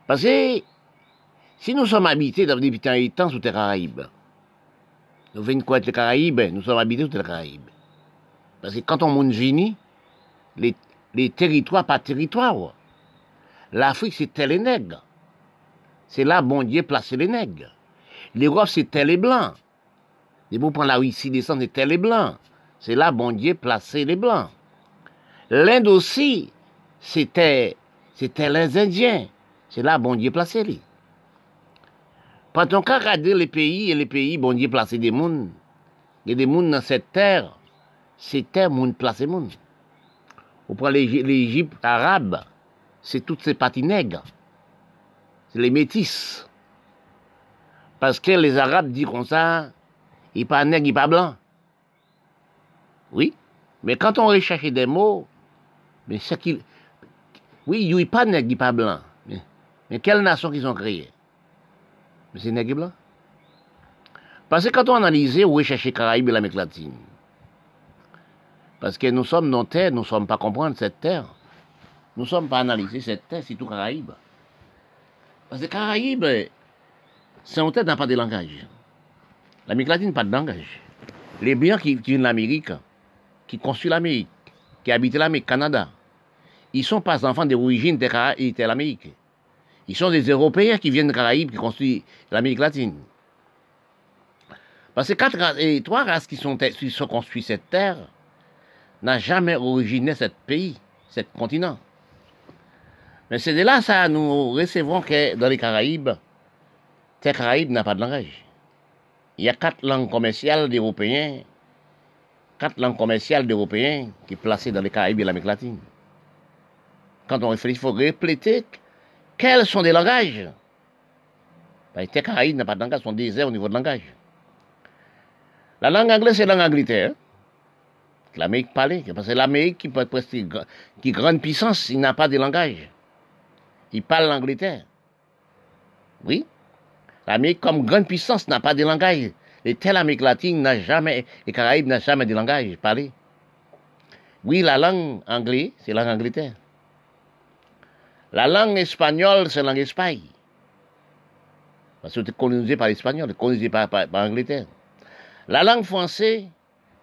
Parce que si nous sommes habités depuis tant et temps sous Caraïbes, nous venons quoi les Caraïbes, nous sommes habités sous les Caraïbes. Parce que quand on monte les, les territoires par territoire, L'Afrique, c'était les nègres. C'est là, bon Dieu, placé les nègres. L'Europe, c'était les blancs. Et vous prenez la Russie descend, c'était les blancs. C'est là, bon Dieu, placé les blancs. L'Inde aussi, c'était, c'était les Indiens. C'est là, bon Dieu, placé les. Quand on regarde les pays et les pays, bon Dieu, placé des mondes. Il y a des mondes dans cette terre. C'était monde placé monde. Vous prenez l'Égypte arabe c'est toutes ces parties nègres. C'est les métis. Parce que les Arabes disent comme ça, il pas nègre, il pas blanc. Oui, mais quand on recherche des mots, mais ce qu'il... Oui, il n'est pas nègre, il pas blanc. Mais, mais quelle nation qu'ils ont créée? Nègre et blanc. Parce que quand on analyse ou recherche Caraïbes et l'Amérique latine, parce que nous sommes dans terre, nous ne sommes pas comprendre cette terre. Nous ne sommes pas analysés cette terre, c'est tout Caraïbes. Parce que Caraïbes, c'est un terre n'a pas de langage. L'Amérique latine pas de langage. Les Blancs qui viennent de l'Amérique, qui construisent l'Amérique, qui habitent l'Amérique, Canada, ils ne sont pas enfants d'origine de l'Amérique. Ils sont des Européens qui viennent de Caraïbes, qui construisent l'Amérique latine. Parce que quatre trois races qui sont, qui sont construites cette terre n'ont jamais originé ce pays, ce continent. Mais c'est de là, ça, nous recevons que dans les Caraïbes, ces Caraïbes n'a pas de langage. Il y a quatre langues commerciales d'Européens, quatre langues commerciales d'Européens qui sont placées dans les Caraïbes et l'Amérique latine. Quand on réfléchit, il faut répéter quels sont les langages? Les Caraïbes n'ont pas de langage, sont déserts au niveau de langage. La langue anglaise, c'est la langue Angleterre. L'Amérique parlait. Que l'Amérique, qui peut presque grande puissance, il n'a pas de langage. Il parle l'Angleterre. Oui. L'Amérique, comme grande puissance, n'a pas de langage. Et telle jamais, et Caraïbes n'a jamais de langage parlé. Oui, la langue anglaise, c'est la langue Angleterre. La langue espagnole, c'est la langue Espagne. Parce que c'est colonisé par l'Espagnol, colonisé par, par, l'Angleterre. La langue française,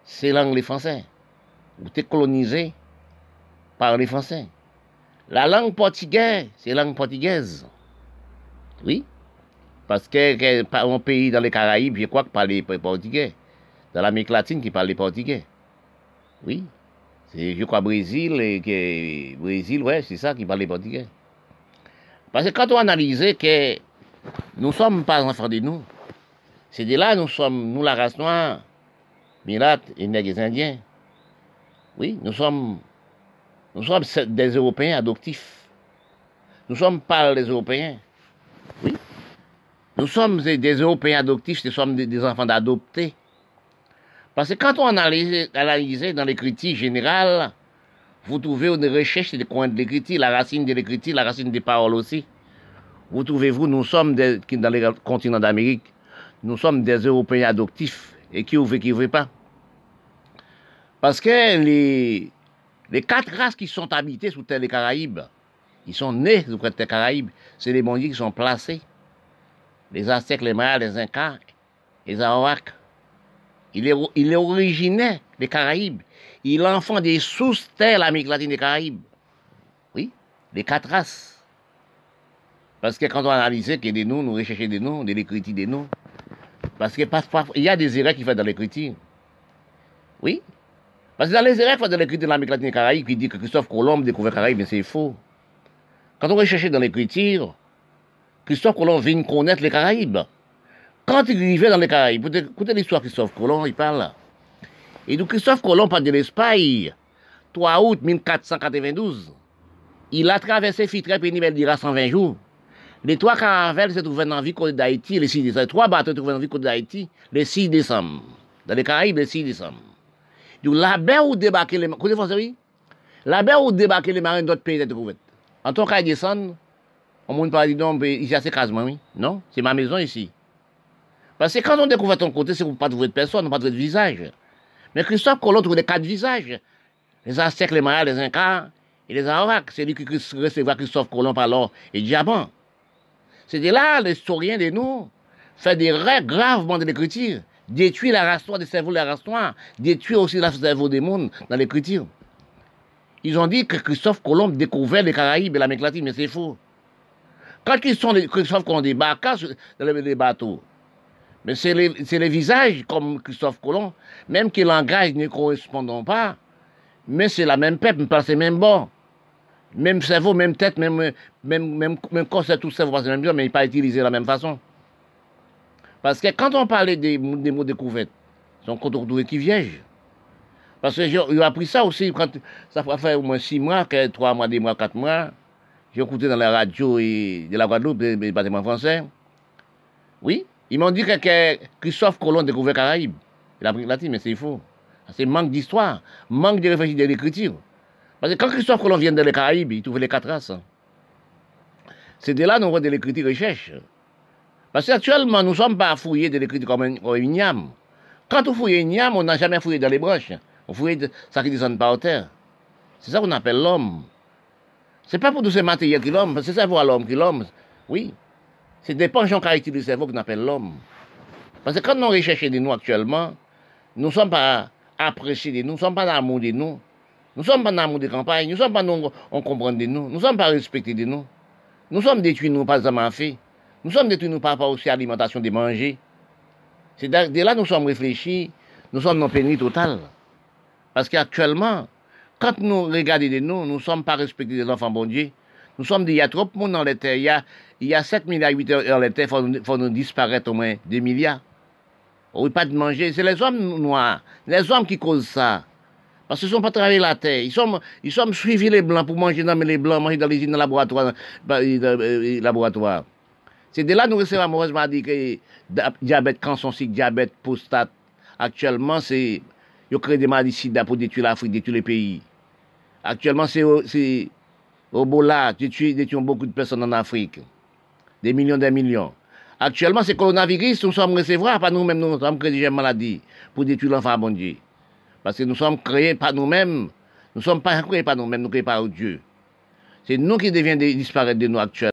c'est l'anglais français. Vous êtes colonisé par les Français. La langue portugaise, c'est la langue portugaise. Oui. Parce que, un pays dans les Caraïbes, je crois que parle portugais. Dans l'Amérique latine, qui parle portugais. Oui. C'est, je crois, Brésil, et que, Brésil, ouais, c'est ça qui parle portugais. Parce que quand on analyse que nous ne sommes pas enfants de nous, c'est de là nous sommes, nous la race noire, Mirates et nègres indiens. Oui, nous sommes, nous sommes des Européens adoptifs. Nous sommes pas les Européens. Oui. Nous sommes des, Européens adoptifs, nous sommes des, enfants d'adoptés. Parce que quand on analyse, dans l'écriture générale, vous trouvez une recherche des coins de l'écriture, la racine de l'écriture, la racine des paroles aussi. Vous trouvez-vous, nous sommes dans les continents d'Amérique, nous sommes des Européens adoptifs et qui ouvrent, qui ouvrent pas? Parce que les, les quatre races qui sont habitées sous terre des Caraïbes, ils sont nés sous terre des Caraïbes, c'est les mondiers qui sont placés. Les Aztèques, les Mayas, les Incas, les Arawaks. Il est, il est des Caraïbes. Il enfant des sous-terres l'Amérique latine des Caraïbes. Oui, les quatre races. Parce que quand on analyse qu'il y a des noms, nous recherchons des noms, de l'écriture des noms. Parce qu'il y a des erreurs qui font dans l'écriture. Oui, parce que dans les erreurs de l'écriture de l'Amérique latine et Caraïbe, qui dit que Christophe Colomb découvert Caraïbes, mais c'est faux. Quand on recherchait dans l'écriture, Christophe Colomb vient connaître les Caraïbes. Quand il vivait dans les Caraïbes, écoutez l'histoire de Christophe Colomb, il parle. E do Christophe Colomb pa de l'Espagne, 3 out 1492, il a traversé Fitre Penibelira 120 jours. Les trois caravelles se trouvaient dans la ville d'Haïti le 6 décembre. Les trois bateaux se trouvaient dans la ville d'Haïti le 6 décembre. Dans les Caraïbes, le 6 décembre. Donc, la baie où débarquaient les marins, français, oui? La baie où débarquaient les marins d'autres pays étaient trouvés. En tant qu'ils descendent, on ne pas dire non, ici, c'est quasiment, oui. Non, c'est ma maison ici. Parce que quand on découvre ton côté, c'est qu'on ne pas trouver de personne, on ne pas trouver de visage. Mais Christophe Colomb trouve des quatre visages. Les Aztèques, les Mayas, les Incas et les Arawaks. C'est lui qui recevra Christophe Colomb par l'or et diamant. C'est de là, l'historien de nous fait des règles gravement de l'écriture détruit la race noire des cerveaux de la race noire, détruit aussi la cerveau des mondes dans l'écriture. Ils ont dit que Christophe Colomb découvrait les Caraïbes et l'Amérique latine, mais c'est faux. Quand Christophe Colomb débarque dans les bateaux, mais c'est les, visages comme Christophe Colomb, même que les langages ne correspondent pas, mais c'est la même peuple, c'est le même bord. Même cerveau, même tête, même, même, même, même corps, c'est tout cerveau, c'est même bien, mais il pas utilisé de la même façon. Parce que quand on parlait des, mots découvertes, sont contre qui viège. Parce que j'ai appris ça aussi, quand ça fait au moins six mois, trois mois, deux mois, quatre mois. J'ai écouté dans la radio et de la Guadeloupe, des bâtiments français. Oui, ils m'ont dit que, Christophe Colomb découvert Caraïbes, l'Amérique latine, mais c'est faux. C'est manque d'histoire, manque de réflexion de l'écriture. Parce que quand Christophe Colomb vient dans les Caraïbes, il trouve les quatre races. C'est de là qu'on voit de l'écriture recherche. Parce qu'actuellement, nous ne sommes pas fouillés de l'écriture comme une niam. Quand on fouille une niam, on n'a jamais fouillé dans les broches. On fouille ça qui descend par terre. C'est ça qu'on appelle l'homme. C'est pas pour tous ces matériels qui l'homme, c'est ça pour l'homme qui l'homme. Oui. C'est des penchants caractéristiques du cerveau qu'on appelle l'homme. Parce que quand nous recherchons de nous actuellement, nous ne sommes pas appréciés de nous, nous ne sommes pas dans l'amour de nous. Nous ne sommes pas dans l'amour des campagnes, nous ne sommes pas dans on comprend de nous, nous ne sommes pas respectés de nous. Nous sommes détruits, nous, pas seulement fait. Nous sommes détruits, nous, par rapport aussi à l'alimentation des manger. C'est de là nous sommes réfléchis, nous sommes dans pénis total. Parce qu'actuellement, quand nous regardons de nous, nous ne sommes pas respectés des enfants bon Dieu. Nous sommes, il y a trop de monde dans les terres. Il y a, il y a 7 milliards, 8 heures dans les terres, il faut, nous disparaître au moins 2 milliards. On pas de manger. C'est les hommes noirs, les hommes qui causent ça. Parce qu'ils ne sont pas travaillés la terre. Ils sont, ils sont suivis les blancs pour manger dans les blancs, manger dans les usines, dans laboratoire, laboratoire. C'est de là que nous recevons amoureusement dit que diabète, cancer, diabète, prostate, Actuellement, c'est. Ils créent des maladies sida pour détruire l'Afrique, détruire les pays. Actuellement, c'est Ebola, détruire, détruire beaucoup de personnes en Afrique. Des millions, des millions. Actuellement, c'est coronavirus, nous sommes recevoir, pas nous-mêmes, nous sommes créés des maladies pour détruire l'enfant bon Dieu. Parce que nous sommes créés par nous-mêmes, nous ne sommes pas créés par nous-mêmes, nous créés par Dieu. C'est nous qui devions disparaître de nous actuellement.